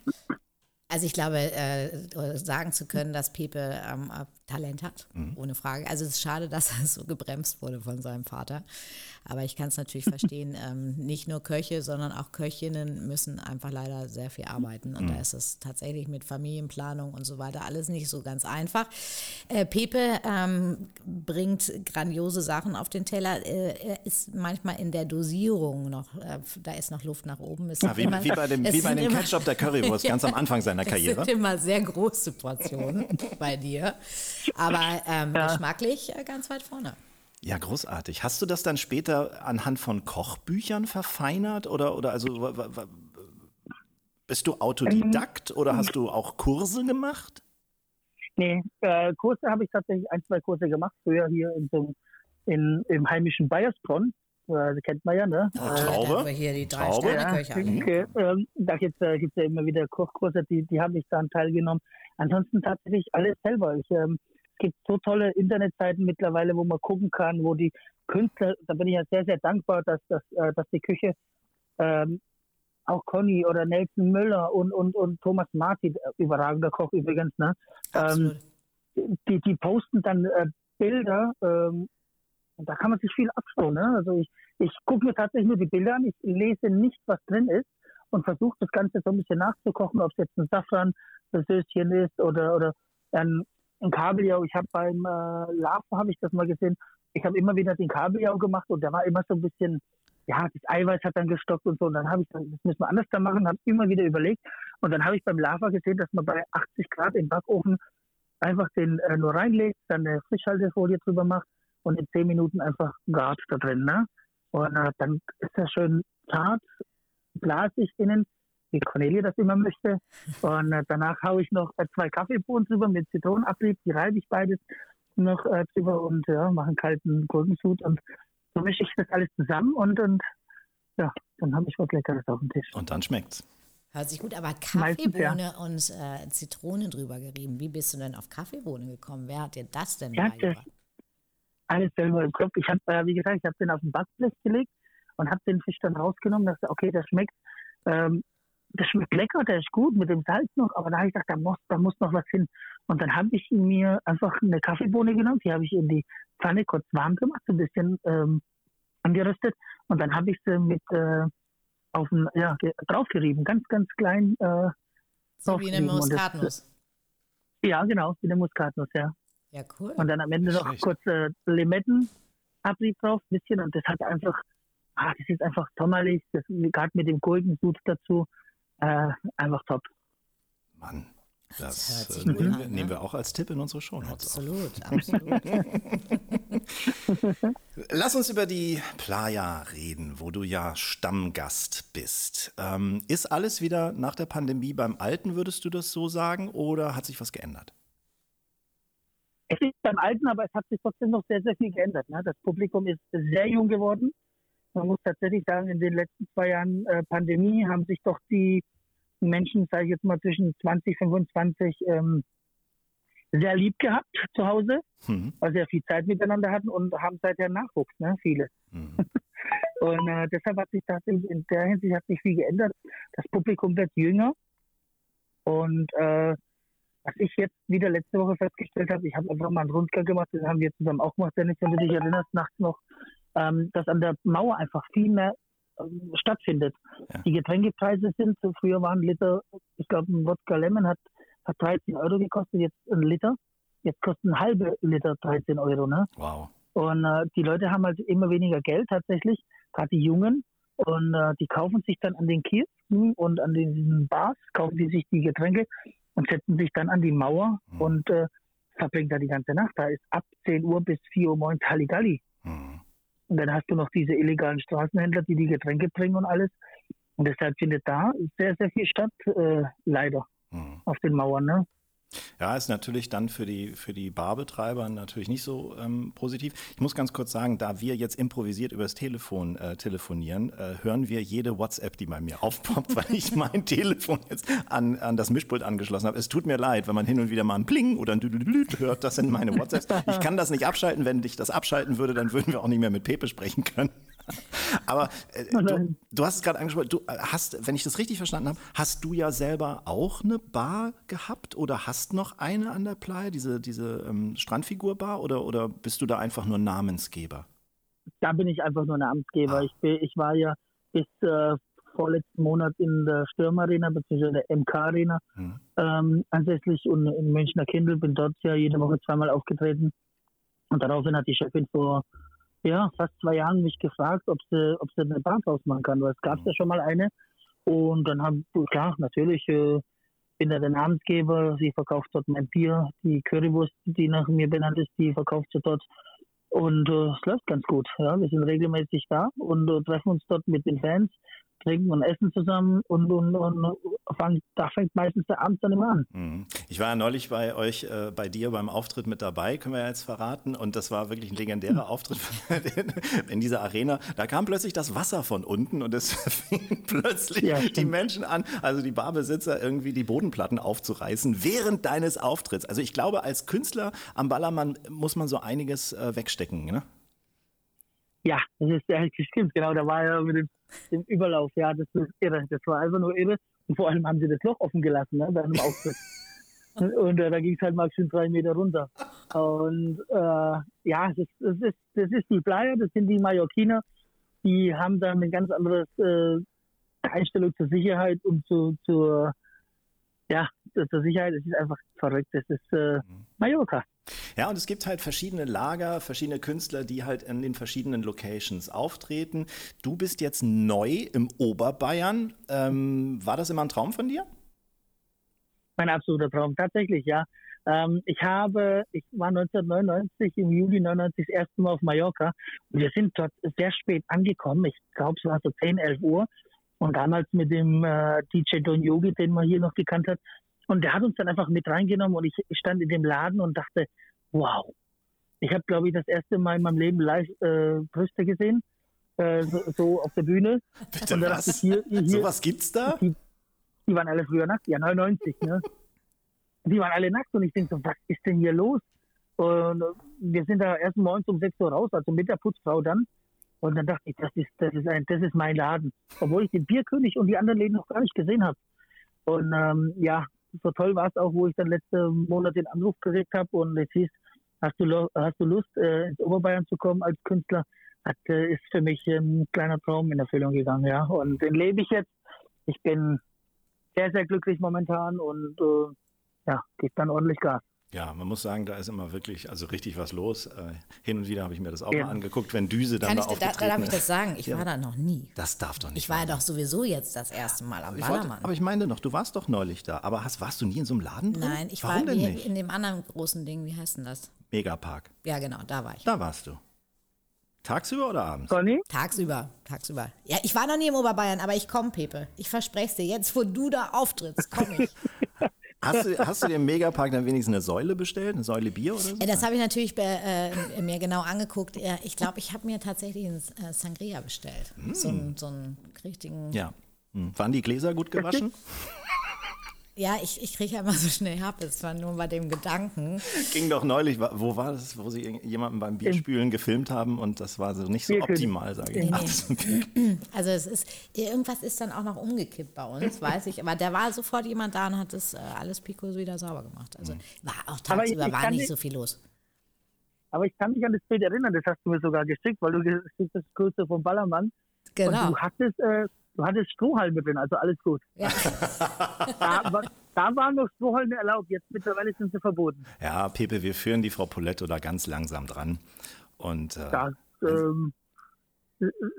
Also ich glaube, äh, sagen zu können, dass Pepe ähm, äh, Talent hat, Mhm. ohne Frage. Also es ist schade, dass er so gebremst wurde von seinem Vater. Aber ich kann es natürlich verstehen, ähm, nicht nur Köche, sondern auch Köchinnen müssen einfach leider sehr viel arbeiten. Mhm. Und da ist es tatsächlich mit Familienplanung und so weiter alles nicht so ganz einfach. Äh, Pepe ähm, bringt grandiose Sachen auf den Teller. Äh, er ist manchmal in der Dosierung noch, äh, da ist noch Luft nach oben. Es Ah, wie, immer- wie bei dem, wie bei dem Ketchup der Currywurst, ganz am Anfang seiner das Karriere. sind immer sehr große Portionen bei dir. Aber ähm, geschmacklich äh, ganz weit vorne. Ja, großartig. Hast du das dann später anhand von Kochbüchern verfeinert oder, oder also bist du Autodidakt oder hast du auch Kurse gemacht? Nee, äh, Kurse habe ich tatsächlich ein, zwei Kurse gemacht, früher hier in so, in, im heimischen Bayersbronn. Äh, kennt man ja, ne? Oh, Da Traube? haben wir hier die drei Traube? Okay, ähm, da gibt es äh, gibt's ja immer wieder Kochkurse, die, die habe ich dann teilgenommen. Ansonsten tatsächlich alles selber. Ich, ähm, es gibt so tolle Internetseiten mittlerweile, wo man gucken kann, wo die Künstler, da bin ich ja sehr, sehr dankbar, dass, dass, äh, dass die Küche ähm, auch Conny oder Nelson Müller und, und, und Thomas Martin, äh, überragender Koch übrigens, ne? Absolut. die, die posten dann äh, Bilder ähm, und da kann man sich viel abschauen. Ne? Also ich, ich gucke mir tatsächlich nur die Bilder an, ich lese nicht, was drin ist und versuche das Ganze so ein bisschen nachzukochen, ob es jetzt ein Safran-Söschen ist oder, oder ein, ein Kabeljau. Ich habe beim äh, Larven, habe ich das mal gesehen, ich habe immer wieder den Kabeljau gemacht und der war immer so ein bisschen, ja, das Eiweiß hat dann gestockt und so. Und dann habe ich dann, das müssen wir anders da machen, habe immer wieder überlegt. Und dann habe ich beim Lava gesehen, dass man bei 80 Grad im Backofen einfach den äh, nur reinlegt, dann eine Frischhaltefolie drüber macht und in 10 Minuten einfach gart da drin. Ne? Und äh, dann ist er schön zart, blasig innen, wie Cornelia das immer möchte. Und äh, danach haue ich noch äh, zwei Kaffeebohnen drüber mit Zitronenabrieb, die reibe ich beides noch äh, drüber und ja, mache einen kalten Gurkensud und so mische ich das alles zusammen und, und ja, dann habe ich was Leckeres auf dem Tisch. Und dann schmeckt's. Hört sich gut, aber Meistens, ja. Kaffeebohne und äh, Zitrone drüber gerieben. Wie bist du denn auf Kaffeebohne gekommen? Wer hat dir das denn Ja, das- beigebracht? Alles selber im Kopf. Ich habe, äh, wie gesagt, ich habe den auf den Backblech gelegt und habe den Fisch dann rausgenommen. Dachte, okay, der schmeckt, ähm, der schmeckt lecker, der ist gut mit dem Salz noch, aber da habe ich gedacht, da muss, da muss noch was hin. Und dann habe ich mir einfach eine Kaffeebohne genommen, die habe ich in die Pfanne kurz warm gemacht, so ein bisschen ähm, angeröstet. Und dann habe ich sie mit äh, auf den, ja, ge- draufgerieben, ganz, ganz klein. Äh, So wie eine das- Muskatnuss. Ja, genau, wie eine Muskatnuss, ja. Ja, cool. Und dann am Ende noch schlecht. kurz äh, Limettenabrieb drauf, ein bisschen. Und das hat einfach, ah, das ist einfach sommerlich, das gerade mit dem Gurkensud dazu, äh, einfach top. Mann, Das das, äh, nehmen, an, wir, ne? nehmen wir auch als Tipp in unsere Shownotes auf. Absolut, absolut. Lass uns über die Playa reden, wo du ja Stammgast bist. Ähm, ist alles wieder nach der Pandemie beim Alten, würdest du das so sagen, oder hat sich was geändert? Es ist beim Alten, aber es hat sich trotzdem noch sehr, sehr viel geändert. Ne? Das Publikum ist sehr jung geworden. Man muss tatsächlich sagen, in den letzten zwei Jahren äh, Pandemie haben sich doch die Menschen, sage ich jetzt mal, zwischen 20, 25 ähm, sehr lieb gehabt zu Hause, Hm. weil sie ja viel Zeit miteinander hatten und haben seither Nachwuchs, ne? viele. Hm. Und äh, deshalb hat sich tatsächlich in der Hinsicht hat sich viel geändert. Das Publikum wird jünger. Und äh, was ich jetzt wieder letzte Woche festgestellt habe, ich habe einfach mal einen Rundgang gemacht, das haben wir zusammen auch gemacht, Dennis, wenn du dich erinnerst, nachts noch, ähm, dass an der Mauer einfach viel mehr ähm, stattfindet. Ja. Die Getränkepreise sind, so früher waren Liter, ich glaube ein Wodka Lemon hat, hat 13 Euro gekostet, jetzt ein Liter. Jetzt kostet ein halbe Liter 13 Euro, ne? Wow. Und äh, die Leute haben halt immer weniger Geld tatsächlich, gerade die Jungen. Und äh, die kaufen sich dann an den Kiosken und an diesen Bars, kaufen die sich die Getränke und setzen sich dann an die Mauer Mhm. und äh, verbringen da die ganze Nacht. Da ist ab 10 Uhr bis 4 Uhr morgens Halligalli. Hm. Und dann hast du noch diese illegalen Straßenhändler, die die Getränke bringen und alles. Und deshalb findet da sehr, sehr viel statt, äh, leider, Hm. auf den Mauern. Ne? Ja, ist natürlich dann für die, für die Barbetreiber natürlich nicht so ähm, positiv. Ich muss ganz kurz sagen, da wir jetzt improvisiert übers Telefon äh, telefonieren, äh, hören wir jede WhatsApp, die bei mir aufpoppt, weil ich mein Telefon jetzt an, an das Mischpult angeschlossen habe. Es tut mir leid, wenn man hin und wieder mal ein Pling oder ein Düdelüt hört, das sind meine WhatsApps. Ich kann das nicht abschalten. Wenn ich das abschalten würde, dann würden wir auch nicht mehr mit Pepe sprechen können. Aber äh, du, du hast es gerade angesprochen, du äh, hast, wenn ich das richtig verstanden habe, hast du ja selber auch eine Bar gehabt oder hast noch eine an der Playa, diese, diese ähm, Strandfigur-Bar oder, oder bist du da einfach nur Namensgeber? da bin ich einfach nur Namensgeber. Ah. Ich, bin, ich war ja bis äh, vorletzten Monat in der Stürmarena bzw. der MK-Arena Hm. ähm, ansässig und in Münchner Kindl, bin dort ja jede Woche zweimal aufgetreten. Und daraufhin hat die Chefin vor ja, fast zwei Jahren mich gefragt, ob sie, ob sie eine Bar draus machen kann, weil es gab ja schon mal eine. Und dann haben, klar, natürlich, äh, bin da der Namensgeber, sie verkauft dort mein Bier, die Currywurst, die nach mir benannt ist, die verkauft sie dort. Und äh, es läuft ganz gut. Ja. Wir sind regelmäßig da und äh, treffen uns dort mit den Fans, trinken und essen zusammen und, und, und fangen, da fängt meistens der Abend dann immer an. Mhm. Ich war ja neulich bei euch, äh, bei dir beim Auftritt mit dabei, können wir ja jetzt verraten. Und das war wirklich ein legendärer Auftritt in dieser Arena. Da kam plötzlich das Wasser von unten und es fingen plötzlich Ja, die. Menschen an, also die Barbesitzer irgendwie die Bodenplatten aufzureißen während deines Auftritts. Also ich glaube, als Künstler am Ballermann muss man so einiges äh, wegstecken, ne? Ja, das ist ja stimmt, genau, da war ja mit dem, dem Überlauf, ja, das ist irre, das war einfach nur irre. Und vor allem haben sie das Loch offen gelassen, ne, bei einem Auftritt. Und äh, da ging es halt mal schön drei Meter runter. Und äh, ja, das, das, ist, das ist die Playa, das sind die Mallorquiner, die haben da eine ganz andere äh, Einstellung zur Sicherheit und zu, zur, ja, zur Sicherheit. Es ist einfach verrückt. Das ist äh, Mallorca. Ja, und es gibt halt verschiedene Lager, verschiedene Künstler, die halt in den verschiedenen Locations auftreten. Du bist jetzt neu im Oberbayern. Ähm, war das immer ein Traum von dir? Mein absoluter Traum, tatsächlich, ja. Ähm, ich habe, ich war 1999, im Juli 99 das erste Mal auf Mallorca und wir sind dort sehr spät angekommen. Ich glaube, es war so 10, 11 Uhr und damals mit dem äh, DJ Don Yogi, den man hier noch gekannt hat. Und der hat uns dann einfach mit reingenommen und ich, ich stand in dem Laden und dachte, wow. Ich habe, glaube ich, das erste Mal in meinem Leben live äh, Brüste gesehen, äh, so, so auf der Bühne. Bitte dachte ich, was? hier, hier, So was gibt's da? die, die waren alle früher nackt, ja 99, ne? Die waren alle nackt und ich denke so, was ist denn hier los? Und wir sind da erst morgens um 6 Uhr raus, also mit der Putzfrau dann. Und dann dachte ich, das ist, das ist ein, das ist mein Laden. Obwohl ich den Bierkönig und die anderen Läden noch gar nicht gesehen habe. Und ähm, ja, so toll war es auch, wo ich dann letzte Monat den Anruf gekriegt habe und es hieß, hast du, hast du Lust, äh, ins Oberbayern zu kommen als Künstler? Hat, äh, ist für mich ein kleiner Traum in Erfüllung gegangen, ja. Und den lebe ich jetzt. Ich bin sehr, sehr glücklich momentan und äh, ja, gebe dann ordentlich Gas. Ja, man muss sagen, da ist immer wirklich, also richtig was los. Äh, hin und wieder habe ich mir das auch Ja. mal angeguckt, wenn Düse dann Kann da ich, da, da darf ich das sagen? Ich Ja. war da noch nie. Das darf doch nicht Ich war ja doch sowieso jetzt das erste Mal am Ich wollte, Ballermann. aber ich meine doch, du warst doch neulich da. Aber hast, warst du nie in so einem Laden drin? Nein, ich Warum war nicht? in dem anderen großen Ding, wie heißt denn das? Megapark. Ja, genau, da war ich. Da warst du. Tagsüber oder abends? Conny? Tagsüber, tagsüber. Ja, ich war noch nie im Oberbayern, aber ich komme, Pepe. Ich verspreche es dir. Jetzt, wo du da auftrittst, komme ich. Hast du, hast du dir im Megapark dann wenigstens eine Säule bestellt? Eine Säule Bier oder so? Äh, Das habe ich natürlich äh, äh, mir genau angeguckt. Ich glaube, ich habe mir tatsächlich einen äh, Sangria bestellt. So, einen, so einen richtigen. Ja, Ja. Hm. Waren die Gläser gut gewaschen? ich, ich kriege ja immer so schnell Happes, zwar nur bei dem Gedanken. Ging doch neulich, wo war das, wo sie jemanden beim Bierspülen gefilmt haben und das war so nicht so optimal, sage ich. Nee, nee. Also es ist, irgendwas ist dann auch noch umgekippt bei uns, weiß ich. Aber da war sofort jemand da und hat das äh, alles Pico wieder sauber gemacht. Also war auch tagsüber ich war nicht so viel los. Aber ich kann mich an das Bild erinnern, das hast du mir sogar geschickt, weil du geschickt das Größte vom Ballermann. Und Genau. du hattest, äh, du hattest Strohhalme drin, also alles gut. Ja. Da, da waren noch Strohhalme erlaubt, jetzt mittlerweile sind sie verboten. Ja, Pepe, wir führen die Frau Poletto da ganz langsam dran. Und äh, Das, ähm,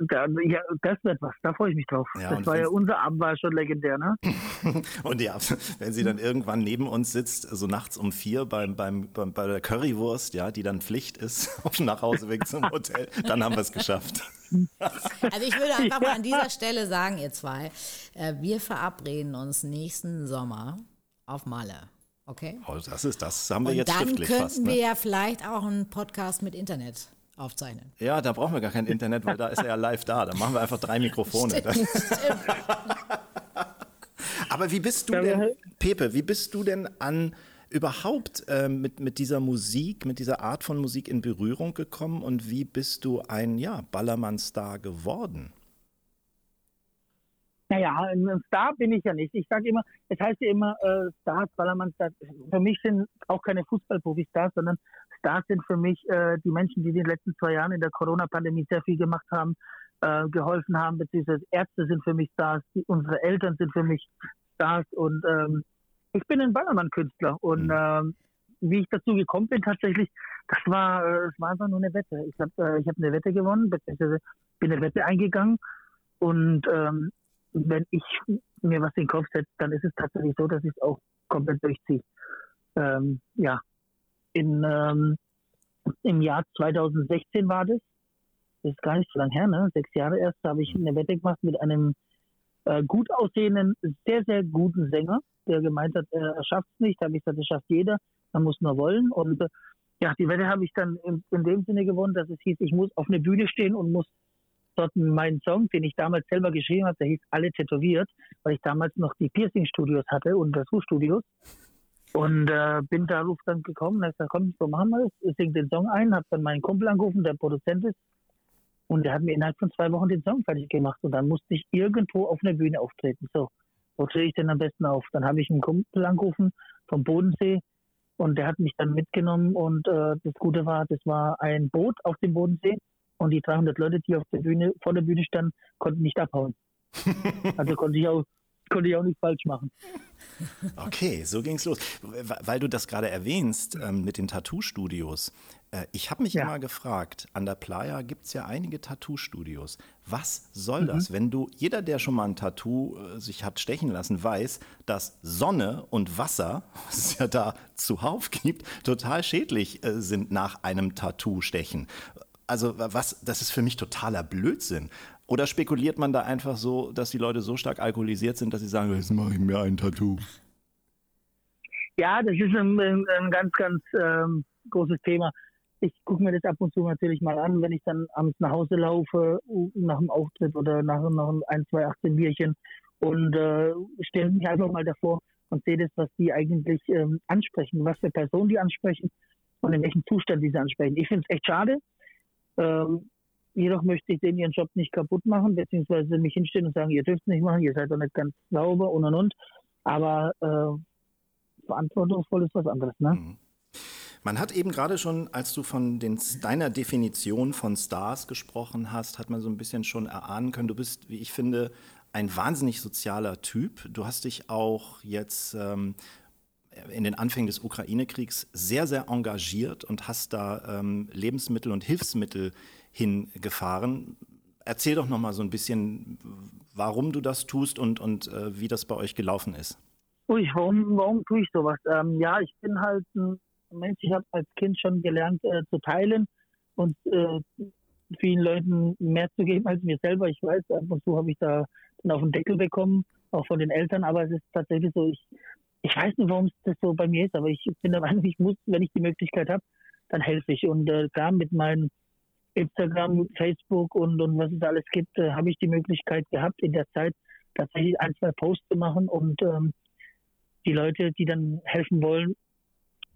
da, ja, das wird was, da freue ich mich drauf. Ja, das war ja unser Abend, war schon legendär, ne? Und ja, wenn sie dann irgendwann neben uns sitzt, so nachts um vier beim, beim, beim, bei der Currywurst, ja, die dann Pflicht ist auf dem Nachhauseweg zum Hotel, dann haben wir es geschafft. Also ich würde einfach mal an dieser Stelle sagen, ihr zwei, äh, wir verabreden uns nächsten Sommer auf Malle. Okay? Oh, das ist das. haben wir Und jetzt dann schriftlich könnten fast. wir Ne? ja vielleicht auch einen Podcast mit Internet aufzeichnen. Ja, da brauchen wir gar kein Internet, weil da ist er ja live da. Da machen wir einfach drei Mikrofone. Aber wie bist du denn, Pepe, wie bist du denn an überhaupt äh, mit, mit dieser Musik, mit dieser Art von Musik in Berührung gekommen und wie bist du ein ja, Ballermann-Star geworden? Naja, ein Star bin ich ja nicht. Ich sage immer, es heißt ja immer äh, Stars, Ballermann Stars. Für mich sind auch keine Fußballprofis Stars, sondern Stars sind für mich äh, die Menschen, die in den letzten zwei Jahren in der Corona-Pandemie sehr viel gemacht haben, äh, geholfen haben, beziehungsweise Ärzte sind für mich Stars, die, unsere Eltern sind für mich Stars und ähm, ich bin ein Ballermann-Künstler und ähm, wie ich dazu gekommen bin tatsächlich, das war, äh, es war einfach nur eine Wette. Ich habe äh, ich hab eine Wette gewonnen, beziehungsweise bin eine Wette eingegangen und ähm, wenn ich mir was in den Kopf setze, dann ist es tatsächlich so, dass ich es auch komplett durchziehe. Ähm, ja, in, ähm, im Jahr 2016 war das. Das ist gar nicht so lange her, ne? Sechs Jahre erst habe ich eine Wette gemacht mit einem äh, gut aussehenden, sehr, sehr guten Sänger, der gemeint hat, er schafft es nicht. Da habe ich gesagt, das schafft jeder, man muss nur wollen. Und äh, ja, die Wette habe ich dann in, in dem Sinne gewonnen, dass es hieß, ich muss auf eine Bühne stehen und muss dort meinen Song, den ich damals selber geschrieben habe, der hieß Alle tätowiert, weil ich damals noch die Piercing-Studios hatte und Tattoo-Studios. Und äh, bin darauf dann gekommen und hab gesagt, komm, so machen wir es. Ich sing den Song ein, habe dann meinen Kumpel angerufen, der Produzent ist. Und der hat mir innerhalb von zwei Wochen den Song fertig gemacht. Und dann musste ich irgendwo auf einer Bühne auftreten. So, wo trete ich denn am besten auf? Dann habe ich einen Kumpel angerufen vom Bodensee und der hat mich dann mitgenommen. Und äh, das Gute war, das war ein Boot auf dem Bodensee. Und die 300 Leute, die auf der Bühne, vor der Bühne standen, konnten nicht abhauen. Also konnte ich auch, konnte ich auch nicht falsch machen. Okay, so ging's los. Weil weil du das gerade erwähnst ähm, mit den Tattoo-Studios. Äh, ich habe mich Ja. immer gefragt, an der Playa gibt es ja einige Tattoo-Studios. Was soll Mhm. das, wenn du, jeder, der schon mal ein Tattoo äh, sich hat stechen lassen, weiß, dass Sonne und Wasser, was es ja da zuhauf gibt, total schädlich äh, sind nach einem Tattoo-Stechen. Also was, das ist für mich totaler Blödsinn. Oder spekuliert man da einfach so, dass die Leute so stark alkoholisiert sind, dass sie sagen, jetzt mache ich mir ein Tattoo? Ja, das ist ein, ein, ganz, ganz ähm, großes Thema. Ich gucke mir das ab und zu natürlich mal an, wenn ich dann abends nach Hause laufe, nach dem Auftritt oder nach, nach ein, zwei, 18 Bierchen und äh, stelle mich einfach mal davor und sehe das, was die eigentlich ähm, ansprechen, was für Personen die ansprechen und in welchem Zustand die sie ansprechen. Ich finde es echt schade. Ähm, jedoch möchte ich denen ihren Job nicht kaputt machen, beziehungsweise mich hinstellen und sagen, ihr dürft es nicht machen, ihr seid doch nicht ganz sauber und und und. Aber äh, verantwortungsvoll ist was anderes. Ne? Mhm. Man hat eben gerade schon, als du von den, deiner Definition von Stars gesprochen hast, hat man so ein bisschen schon erahnen können, du bist, wie ich finde, ein wahnsinnig sozialer Typ. Du hast dich auch jetzt ähm, in den Anfängen des Ukraine-Kriegs sehr, sehr engagiert und hast da ähm, Lebensmittel und Hilfsmittel hingefahren. Erzähl doch noch mal so ein bisschen, warum du das tust und, und äh, wie das bei euch gelaufen ist. Ui, warum, warum tue ich sowas? Ähm, ja, ich bin halt ein Mensch, ich habe als Kind schon gelernt äh, zu teilen und äh, vielen Leuten mehr zu geben als mir selber. Ich weiß, ab und zu habe ich da dann auf den Deckel bekommen, auch von den Eltern, aber es ist tatsächlich so, ich, ich weiß nicht, warum das so bei mir ist, aber ich bin der Meinung, ich muss, wenn ich die Möglichkeit habe, dann helfe ich. Und äh, klar, mit meinem Instagram, Facebook und, und was es alles gibt, äh, habe ich die Möglichkeit gehabt, in der Zeit tatsächlich ein, zwei Posts zu machen und ähm, die Leute, die dann helfen wollen,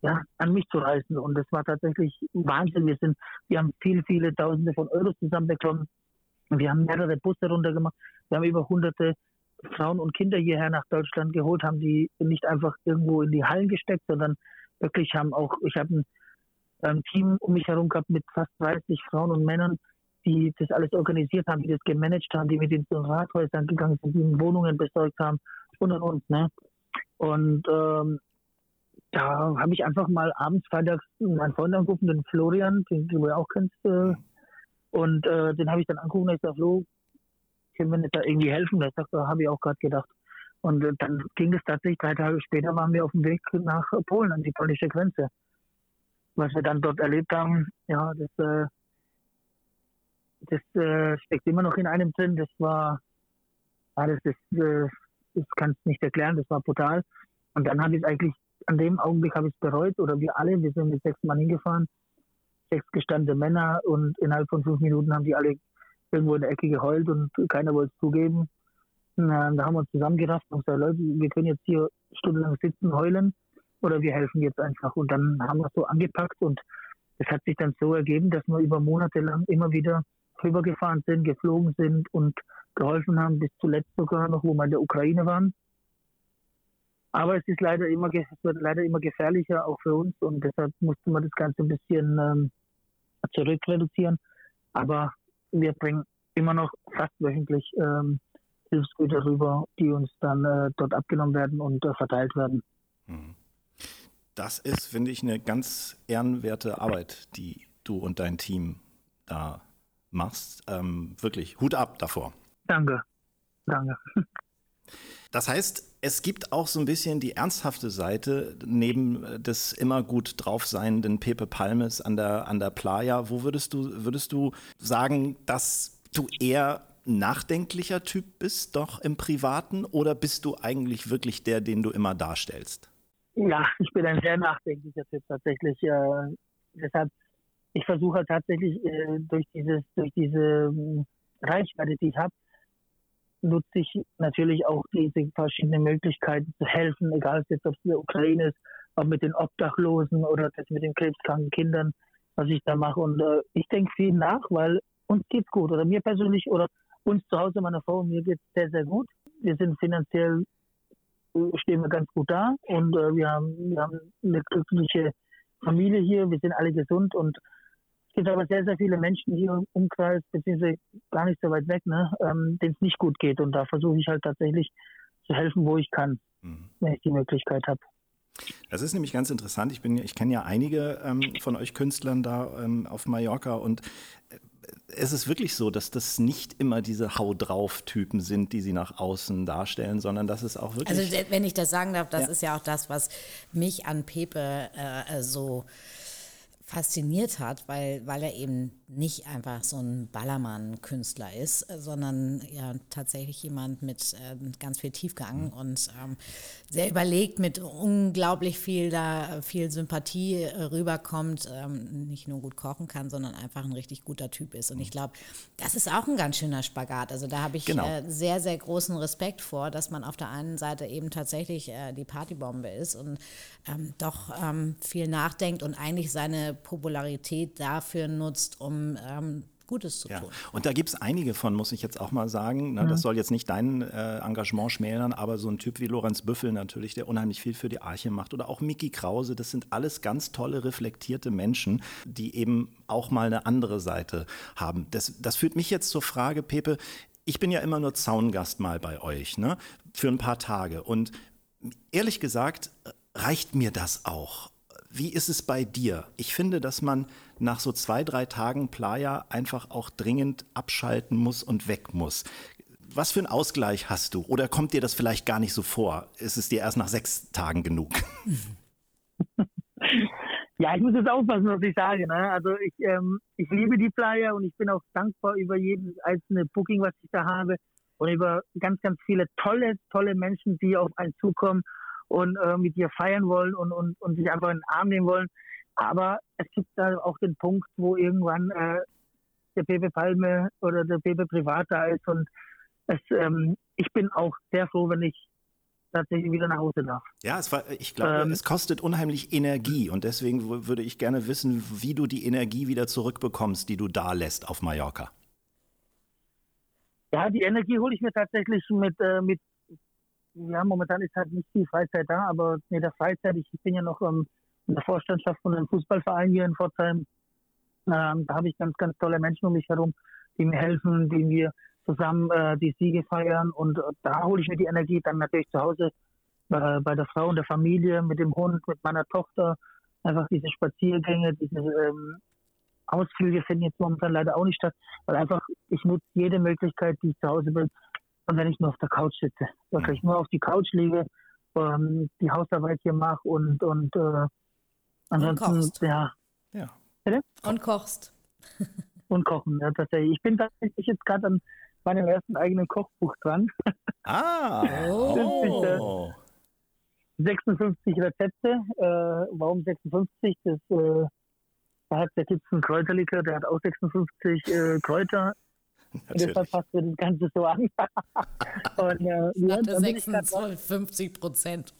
ja, an mich zu reißen. Und das war tatsächlich Wahnsinn. Wir sind, wir haben viele, viele Tausende von Euros zusammenbekommen. Wir haben mehrere Busse runtergemacht. Wir haben über hunderte Frauen und Kinder hierher nach Deutschland geholt, haben die nicht einfach irgendwo in die Hallen gesteckt, sondern wirklich haben auch, ich habe ein, ein Team um mich herum gehabt mit fast 30 Frauen und Männern, die das alles organisiert haben, die das gemanagt haben, die mit den Rathäusern gegangen sind, die Wohnungen besorgt haben und und und. Ne? Und ähm, da habe ich einfach mal abends, freitags meinen Freund angerufen, den Florian, den du ja auch kennst. Äh, und äh, den habe ich dann angerufen und ich sage, Flo, können wir nicht da irgendwie helfen? Das habe ich auch gerade gedacht. Und äh, dann ging es tatsächlich, drei Tage später waren wir auf dem Weg nach Polen, an die polnische Grenze. Was wir dann dort erlebt haben, ja, das, äh, das äh, steckt immer noch in einem drin. Das war, alles, das, äh, das kannst du nicht erklären, das war brutal. Und dann habe ich eigentlich an dem Augenblick habe ich es bereut oder wir alle, wir sind mit sechs Mann hingefahren, sechs gestandene Männer und innerhalb von fünf Minuten haben die alle irgendwo in der Ecke geheult und keiner wollte es zugeben. Na, da haben wir uns zusammengerafft und gesagt, Leute, wir können jetzt hier stundenlang sitzen, heulen oder wir helfen jetzt einfach. Und dann haben wir es so angepackt und es hat sich dann so ergeben, dass wir über Monate lang immer wieder rübergefahren sind, geflogen sind und geholfen haben, bis zuletzt sogar noch, wo wir in der Ukraine waren. Aber es ist leider immer, es wird leider immer gefährlicher, auch für uns. Und deshalb musste man das Ganze ein bisschen ähm, zurück reduzieren. Aber wir bringen immer noch fast wöchentlich ähm, Hilfsgüter rüber, die uns dann äh, dort abgenommen werden und äh, verteilt werden. Mhm. Das ist, finde ich, eine ganz ehrenwerte Arbeit, die du und dein Team da machst. Ähm, wirklich, Hut ab davor. Danke, danke. Das heißt, es gibt auch so ein bisschen die ernsthafte Seite neben äh, des immer gut draufseienden Pepe Palmes an der, an der Playa. Wo würdest du, würdest du sagen, dass du eher nachdenklicher Typ bist, doch im Privaten, oder bist du eigentlich wirklich der, den du immer darstellst? Ja, ich bin ein sehr nachdenklicher Typ tatsächlich. Äh, deshalb, ich versuche tatsächlich äh, durch dieses, durch diese äh, Reichweite, die ich habe, nutze ich natürlich auch diese verschiedenen Möglichkeiten zu helfen, egal jetzt ob es in der Ukraine ist, ob mit den Obdachlosen oder das mit den krebskranken Kindern, was ich da mache. Und äh, ich denke viel nach, weil uns geht's gut. Oder mir persönlich oder uns zu Hause, meiner Frau und mir geht's sehr, sehr gut. Wir sind finanziell, stehen wir ganz gut da und äh, wir, haben, wir haben eine glückliche Familie hier. Wir sind alle gesund und gibt aber sehr, sehr viele Menschen hier im Umkreis, beziehungsweise gar nicht so weit weg, ne, ähm, denen es nicht gut geht. Und da versuche ich halt tatsächlich zu helfen, wo ich kann, mhm. wenn ich die Möglichkeit habe. Das ist nämlich ganz interessant. Ich, ich kenne ja einige ähm, von euch Künstlern da ähm, auf Mallorca und äh, es ist wirklich so, dass das nicht immer diese Hau drauf Typen sind, die sie nach außen darstellen, sondern dass es auch wirklich. Also wenn ich das sagen darf, das ja. ist ja auch das, was mich an Pepe äh, so fasziniert hat, weil, weil er eben nicht einfach so ein Ballermann-Künstler ist, sondern ja tatsächlich jemand mit äh, ganz viel Tiefgang mhm. und ähm, sehr überlegt, mit unglaublich viel da viel Sympathie äh, rüberkommt, ähm, nicht nur gut kochen kann, sondern einfach ein richtig guter Typ ist. Und ich glaube, das ist auch ein ganz schöner Spagat. Also da habe ich genau. äh, sehr, sehr großen Respekt vor, dass man auf der einen Seite eben tatsächlich äh, die Partybombe ist und ähm, doch ähm, viel nachdenkt und eigentlich seine Popularität dafür nutzt, um ähm, Gutes zu Ja. tun. Und da gibt es einige von, muss ich jetzt auch mal sagen. Ne? Das soll jetzt nicht dein äh, Engagement schmälern, aber so ein Typ wie Lorenz Büffel natürlich, der unheimlich viel für die Arche macht. Oder auch Mickey Krause, das sind alles ganz tolle, reflektierte Menschen, die eben auch mal eine andere Seite haben. Das, das führt mich jetzt zur Frage, Pepe, ich bin ja immer nur Zaungast mal bei euch, ne? Für ein paar Tage. Und ehrlich gesagt, reicht mir das auch. Wie ist es bei dir? Ich finde, dass man nach so zwei, drei Tagen Playa einfach auch dringend abschalten muss und weg muss. Was für einen Ausgleich hast du? Oder kommt dir das vielleicht gar nicht so vor? Ist es dir erst nach sechs Tagen genug? Ja, ich muss jetzt aufpassen, was ich sage. Ne? Also ich, ähm, ich liebe die Flyer und ich bin auch dankbar über jedes einzelne Booking, was ich da habe und über ganz, ganz viele tolle, tolle Menschen, die auf einen zukommen und äh, mit dir feiern wollen und, und, und sich einfach in den Arm nehmen wollen. Aber es gibt da auch den Punkt, wo irgendwann äh, der Pepe Palme oder der Pepe Privat da ist und es, ähm, ich bin auch sehr froh, wenn ich tatsächlich wieder nach Hause darf. Ja, es war, ich glaube, Ähm. es kostet unheimlich Energie und deswegen würde ich gerne wissen, wie du die Energie wieder zurückbekommst, die du da lässt auf Mallorca. Ja, die Energie hole ich mir tatsächlich mit, äh, mit, ja, momentan ist halt nicht viel Freizeit da, aber mit der Freizeit, ich bin ja noch ähm, in der Vorstandschaft von einem Fußballverein hier in Pforzheim. Ähm, da habe ich ganz, ganz tolle Menschen um mich herum, die mir helfen, die mir zusammen äh, die Siege feiern und äh, da hole ich mir die Energie dann natürlich zu Hause äh, bei der Frau und der Familie, mit dem Hund, mit meiner Tochter. Einfach diese Spaziergänge, diese ähm, Ausflüge finden jetzt momentan leider auch nicht statt, weil einfach ich nutze jede Möglichkeit, die ich zu Hause bin. Und wenn ich nur auf der Couch sitze, wirklich nur auf die Couch liege, ähm, die Hausarbeit hier mache und und äh, ansonsten kochst. ja Ja. Und kochst. und kochen. Ja, tatsächlich. Ich bin tatsächlich jetzt gerade an meinem ersten eigenen Kochbuch dran. Ah, Oh. oh. 56 Rezepte. Äh, warum 56? Das, äh, da hat der einen Kräuterlikör, der hat auch 56 äh, Kräuter. Und deshalb Natürlich. passt mir das Ganze so an. und, äh, ja, Hatte da bin ich grad 26, 50 Prozent.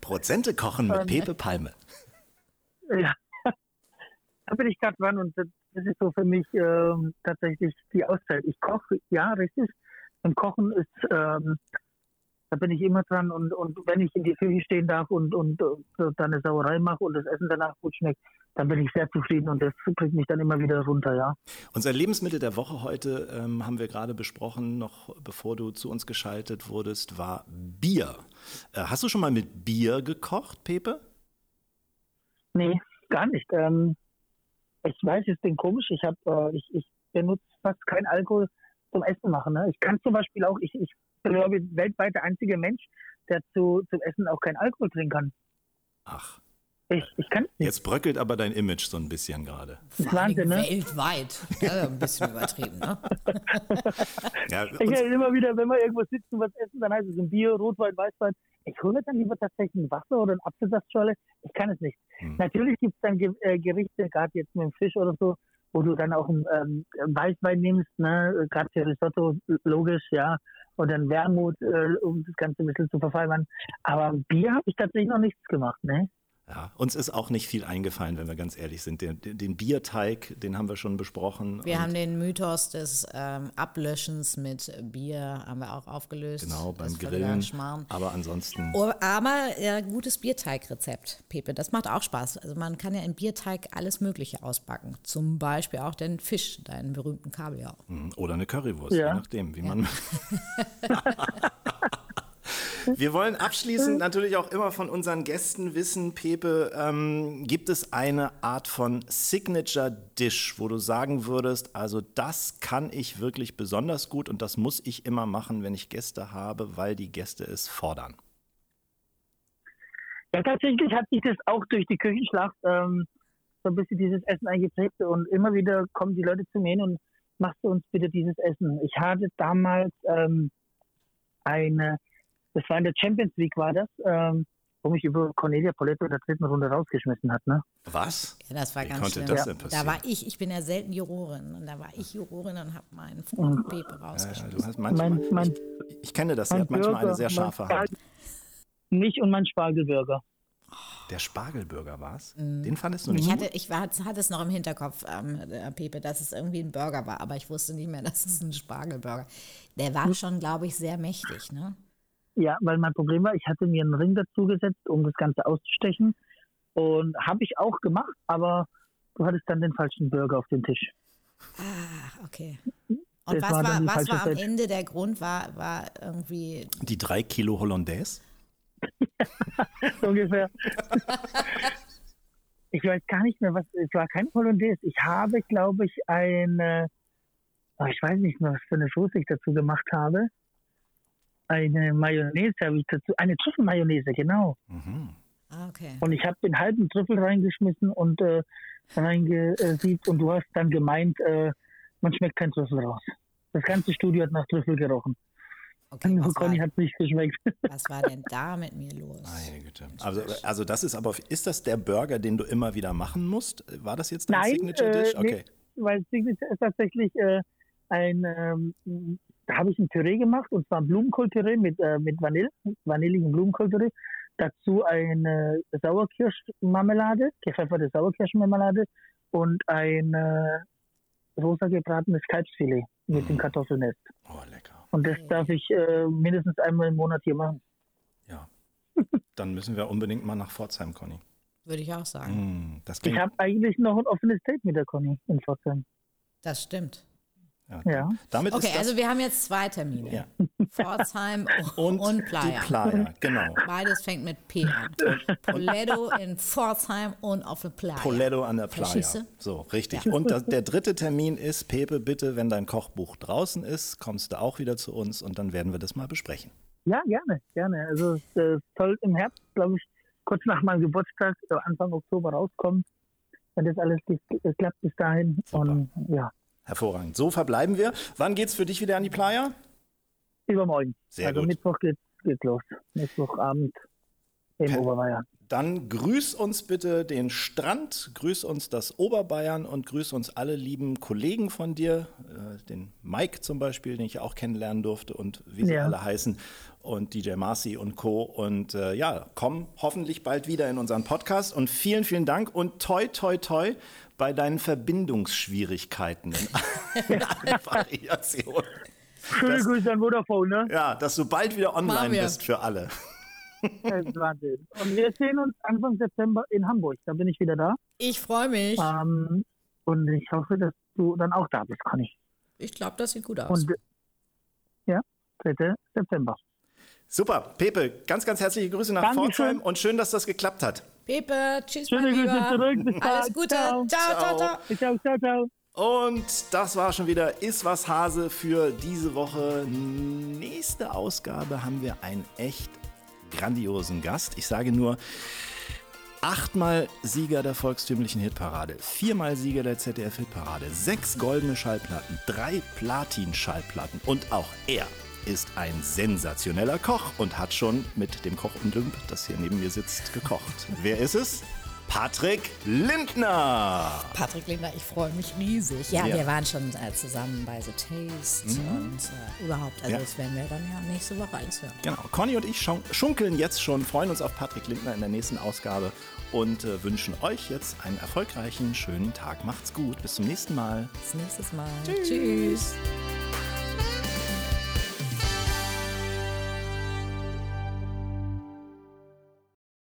Prozente kochen mit Pepe Palme. Ja, da bin ich gerade dran und das das ist so für mich ähm, tatsächlich die Auszeit. Ich koche, ja, richtig. Und Kochen ist, ähm, da bin ich immer dran und, und wenn ich in die Küche stehen darf und, und, und dann eine Sauerei mache und das Essen danach gut schmeckt, dann bin ich sehr zufrieden und das bringt mich dann immer wieder runter, ja. Unser Lebensmittel der Woche heute ähm, haben wir gerade besprochen, noch bevor du zu uns geschaltet wurdest, war Bier. Äh, hast du schon mal mit Bier gekocht, Pepe? Nee, gar nicht. Ähm, ich weiß, es klingt komisch. Ich habe, äh, ich, ich benutze fast keinen Alkohol zum Essen machen. Ne? Ich kann zum Beispiel auch, ich, ich bin glaube ich weltweit der einzige Mensch, der zu, zum Essen auch keinen Alkohol trinken kann. Ach, Ich, ich kann es nicht. jetzt bröckelt aber dein Image so ein bisschen gerade. Wahnsinn, ne? weltweit. Ja, ein bisschen übertrieben, ne? Ja, Ich höre immer wieder, wenn wir irgendwo sitzen, was essen, dann heißt es ein Bier, Rotwein, Weißwein. Ich hole mir dann lieber tatsächlich ein Wasser oder ein Apfelsaftschorle. Ich kann es nicht. Hm. Natürlich gibt es dann Ge äh, Gerichte, gerade jetzt mit dem Fisch oder so, wo du dann auch einen ähm, Weißwein nimmst, ne? gerade für Risotto, logisch, ja. Und dann Wermut, äh, um das Ganze ein bisschen zu verfeinern. Aber Bier habe ich tatsächlich noch nichts gemacht, ne? Ja, uns ist auch nicht viel eingefallen, wenn wir ganz ehrlich sind. Den, den, Bierteig, den haben wir schon besprochen. Wir haben den Mythos des ähm, Ablöschens mit Bier haben wir auch aufgelöst. Genau, beim Grillen. Aber ansonsten. Oh, aber ja, gutes Bierteigrezept, Pepe, das macht auch Spaß. Also man kann ja im Bierteig alles Mögliche ausbacken. Zum Beispiel auch den Fisch, deinen berühmten Kabeljau. Mhm, Oder eine Currywurst, Ja. je nachdem, wie man. Wir wollen abschließend natürlich auch immer von unseren Gästen wissen, Pepe, ähm, gibt es eine Art von Signature Dish, wo du sagen würdest, also das kann ich wirklich besonders gut und das muss ich immer machen, wenn ich Gäste habe, weil die Gäste es fordern. Ja, tatsächlich hat sich das auch durch die Küchenschlacht ähm, so ein bisschen dieses Essen eingeprägt und immer wieder kommen die Leute zu mir hin und machst du uns bitte dieses Essen. Ich hatte damals ähm, eine, das war in der Champions League war das, ähm, wo mich über Cornelia Poletto in der dritten Runde rausgeschmissen hat. Ne? Was? Ja, das war Wie ganz konnte schlimm. das denn Da passieren? war ich, ich bin ja selten Jurorin und da war ich Jurorin und habe meinen Freund Pepe Ja, rausgeschmissen. du hast manchmal, Mein, mein, ich, ich kenne das, sie hat manchmal eine Burger, sehr scharfe Hand. Mich und mein Spargelburger. Der Spargelburger war's? Den fandest du nicht Ich gut? hatte, ich war, hatte es noch im Hinterkopf, ähm, äh, Pepe, dass es irgendwie ein Burger war, aber ich wusste nicht mehr, dass es ein Spargelburger. Der Hm. war schon, glaube ich, sehr mächtig, ne? Ja, weil mein Problem war, ich hatte mir einen Ring dazu gesetzt, um das Ganze auszustechen. Und habe ich auch gemacht, aber du hattest dann den falschen Burger auf dem Tisch. Ah, okay. Und Das was war war, was war am Set. Ende der Grund? War, war irgendwie, Die drei Kilo Hollandaise? So ungefähr. ich weiß gar nicht mehr, was, es war kein Hollandaise. Ich habe, glaube ich, eine, oh, ich weiß nicht mehr, was für eine Soße ich dazu gemacht habe. Eine Mayonnaise habe ich dazu, eine Trüffelmayonnaise, genau. Mhm. ah, okay. Und ich habe den halben Trüffel reingeschmissen und äh, reingesiebt und du hast dann gemeint, äh, man schmeckt kein Trüffel raus. Das ganze Studio hat nach Trüffel gerochen. okay Nur was, Conny war, hat nicht geschmeckt. was war denn da mit mir los? Meine Güte. Also, also das ist aber, ist das der Burger, den du immer wieder machen musst? War das jetzt dein Nein, Signature äh, Dish? nee. Okay. weil Signature ist tatsächlich äh, ein, ähm, da habe ich ein Püree gemacht und zwar ein Blumenkohlpüree mit, äh, mit Vanille, vanilligen Blumenkohlpüree. Dazu eine Sauerkirschmarmelade, gepfefferte Sauerkirschmarmelade und ein äh, rosa gebratenes Kalbsfilet mit dem Kartoffelnest. Oh, lecker. Und das darf ich äh, mindestens einmal im Monat hier machen. Ja. Dann müssen wir unbedingt mal nach Pforzheim, Conny. Würde ich auch sagen. Mm, das Ich habe eigentlich noch ein offenes Date mit der Conny in Pforzheim. Das stimmt. Ja, Ja. Damit Okay, ist das, also wir haben jetzt zwei Termine. Ja. Pforzheim und, und, Playa. die Playa, genau. Beides fängt mit P an. Poletto in Pforzheim und auf der Playa. Poletto an der Playa. Du? So, richtig. Und das, der dritte Termin ist, Pepe, bitte, wenn dein Kochbuch draußen ist, kommst du auch wieder zu uns und dann werden wir das mal besprechen. Ja, gerne, gerne. Also es äh, soll im Herbst, glaube ich, kurz nach meinem Geburtstag, äh, Anfang Oktober rauskommen. Wenn das alles klappt bis dahin. Super. Und ja, Hervorragend. So verbleiben wir. Wann geht's für dich wieder an die Playa? übermorgen. Sehr also gut. Mittwoch geht's, geht's los. Mittwochabend im Per- Oberbayern. Dann grüß uns bitte den Strand, grüß uns das Oberbayern und grüß uns alle lieben Kollegen von dir, äh, den Mike zum Beispiel, den ich auch kennenlernen durfte und wie sie Ja. alle heißen und DJ Marcy und Co. Und äh, ja, komm hoffentlich bald wieder in unseren Podcast und vielen, vielen Dank und toi, toi, toi bei deinen Verbindungsschwierigkeiten in allen Variationen. Schöne Das- Grüße an Vodafone, ne? Ja, dass du bald wieder online bist für alle. Das ist Wahnsinn. Und wir sehen uns Anfang September in Hamburg. Da bin ich wieder da. Ich freue mich. Ähm, und ich hoffe, dass du dann auch da bist, Conny. Ich glaube, das sieht gut aus. Und ja, 3. September. Super, Pepe, ganz, ganz herzliche Grüße nach Dankeschön. Pforzheim und schön, dass das geklappt hat. Pepe, tschüss, Schöne mein Grüße Lieber. zurück. Bis Alles. Gute. Ciao. ciao, ciao. ciao. Ciao, ciao, ciao. Und das war schon wieder Is was Hase für diese Woche. Nächste Ausgabe haben wir einen echt grandiosen Gast. Ich sage nur, achtmal Sieger der volkstümlichen Hitparade, viermal Sieger der ZDF-Hitparade, sechs goldene Schallplatten, drei Platin-Schallplatten und auch er ist ein sensationeller Koch und hat schon mit dem Koch Olymp, das hier neben mir sitzt, gekocht. Wer ist es? Patrick Lindner. Patrick Lindner, ich freue mich riesig. Ja, Ja. wir waren schon äh, zusammen bei The Taste und äh, überhaupt. Also Ja. das werden wir dann ja nächste Woche alles hören. Genau. Conny und ich schun- schunkeln jetzt schon, freuen uns auf Patrick Lindner in der nächsten Ausgabe und äh, wünschen euch jetzt einen erfolgreichen, schönen Tag. Macht's gut. Bis zum nächsten Mal. Bis nächstes Mal. Tschüss.